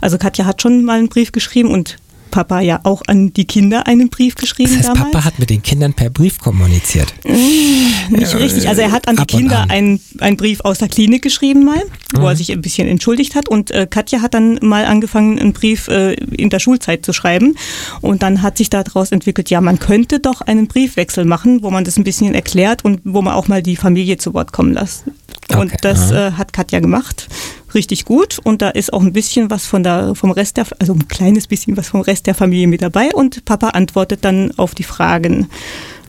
also Katja hat schon mal einen Brief geschrieben und Papa ja auch an die Kinder einen Brief geschrieben das heißt, damals. Papa hat mit den Kindern per Brief kommuniziert. Mmh, nicht äh, richtig. Also er hat an die Kinder einen, einen Brief aus der Klinik geschrieben mal, wo mhm. er sich ein bisschen entschuldigt hat. Und äh, Katja hat dann mal angefangen, einen Brief äh, in der Schulzeit zu schreiben. Und dann hat sich daraus entwickelt, ja, man könnte doch einen Briefwechsel machen, wo man das ein bisschen erklärt und wo man auch mal die Familie zu Wort kommen lässt. Und okay. das äh, hat Katja gemacht richtig gut und da ist auch ein bisschen was von der, vom Rest der, also ein kleines bisschen was vom Rest der Familie mit dabei und Papa antwortet dann auf die Fragen.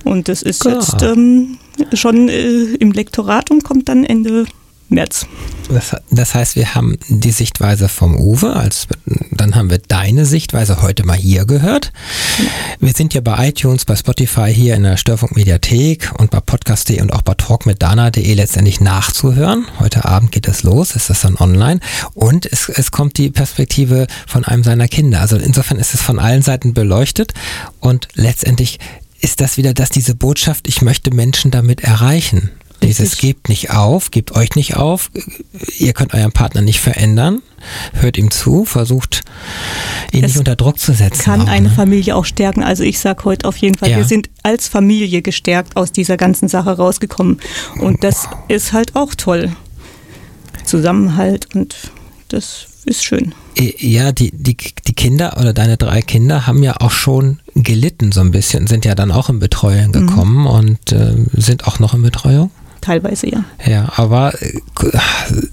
Und das ist Klar. jetzt ähm, schon äh, im Lektorat und kommt dann Ende März. Das, das, heißt, wir haben die Sichtweise vom Uwe, als, dann haben wir deine Sichtweise heute mal hier gehört. Wir sind ja bei iTunes, bei Spotify, hier in der Störfunk Mediathek und bei podcast.de und auch bei talkmitdana.de letztendlich nachzuhören. Heute Abend geht es los, ist das dann online und es, es kommt die Perspektive von einem seiner Kinder. Also insofern ist es von allen Seiten beleuchtet und letztendlich ist das wieder, dass diese Botschaft, ich möchte Menschen damit erreichen. Dieses gebt nicht auf, gebt euch nicht auf, ihr könnt euren Partner nicht verändern, hört ihm zu, versucht ihn es nicht unter Druck zu setzen. Kann auch, eine ne? Familie auch stärken. Also ich sage heute auf jeden Fall, ja. wir sind als Familie gestärkt aus dieser ganzen Sache rausgekommen. Und das ist halt auch toll. Zusammenhalt und das ist schön. Ja, die, die, die Kinder oder deine drei Kinder haben ja auch schon gelitten so ein bisschen, sind ja dann auch in Betreuung mhm. gekommen mhm. und äh, sind auch noch in Betreuung? Teilweise ja. Ja, aber äh,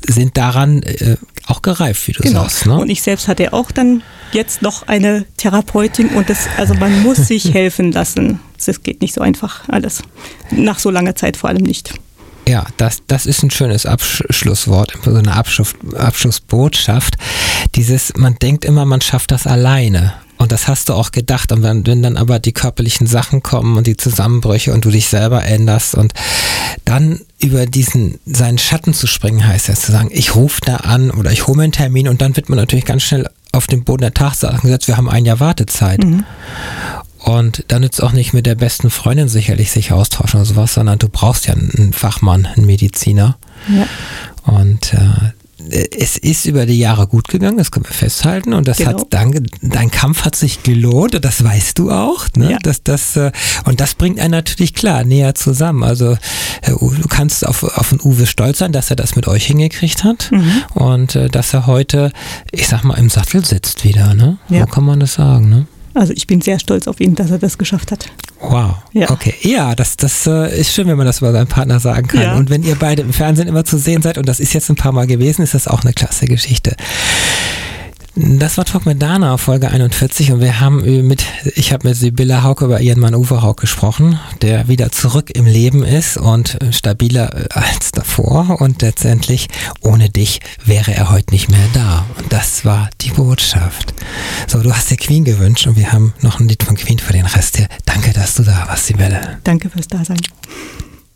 sind daran äh, auch gereift, wie du genau. sagst. Ne? Und ich selbst hatte auch dann jetzt noch eine Therapeutin und das, also man muss sich helfen lassen. Das geht nicht so einfach alles. Nach so langer Zeit vor allem nicht. Ja, das, das ist ein schönes Abschlusswort, so eine Abschluss, Abschlussbotschaft. Dieses, man denkt immer, man schafft das alleine. Und das hast du auch gedacht. Und wenn, wenn dann aber die körperlichen Sachen kommen und die Zusammenbrüche und du dich selber änderst und dann über diesen, seinen Schatten zu springen, heißt ja zu sagen, ich rufe da an oder ich hole mir einen Termin und dann wird man natürlich ganz schnell auf den Boden der Tatsachen gesetzt, wir haben ein Jahr Wartezeit. Mhm. Und da nützt auch nicht mit der besten Freundin sicherlich sich austauschen oder sowas, sondern du brauchst ja einen Fachmann, einen Mediziner. Ja. Und äh, es ist über die Jahre gut gegangen, das können wir festhalten. Und das genau. hat dann, dein Kampf hat sich gelohnt und das weißt du auch. Ne? Ja. Dass das, äh, und das bringt einen natürlich klar näher zusammen. Also du kannst auf, auf den Uwe stolz sein, dass er das mit euch hingekriegt hat mhm. und äh, dass er heute, ich sag mal, im Sattel sitzt wieder. Ne? Ja. So kann man das sagen. Ne? Also ich bin sehr stolz auf ihn, dass er das geschafft hat. Wow. Ja. Okay. Ja, das, das äh, ist schön, wenn man das über seinen Partner sagen kann. Ja. Und wenn ihr beide im Fernsehen immer zu sehen seid, und das ist jetzt ein paar Mal gewesen, ist das auch eine klasse Geschichte. Das war Talk mit Dana, Folge 41 und wir haben mit, ich habe mit Sibylle Hauke über ihren Mann Uwe Hauke gesprochen, der wieder zurück im Leben ist und stabiler äh, als davor und letztendlich ohne dich wäre er heute nicht mehr da. Und das war die Botschaft. So, du hast dir Queen gewünscht und wir haben noch ein Lied von Queen für den Rest hier. Danke, dass du da warst, Sibylle. Danke fürs Dasein.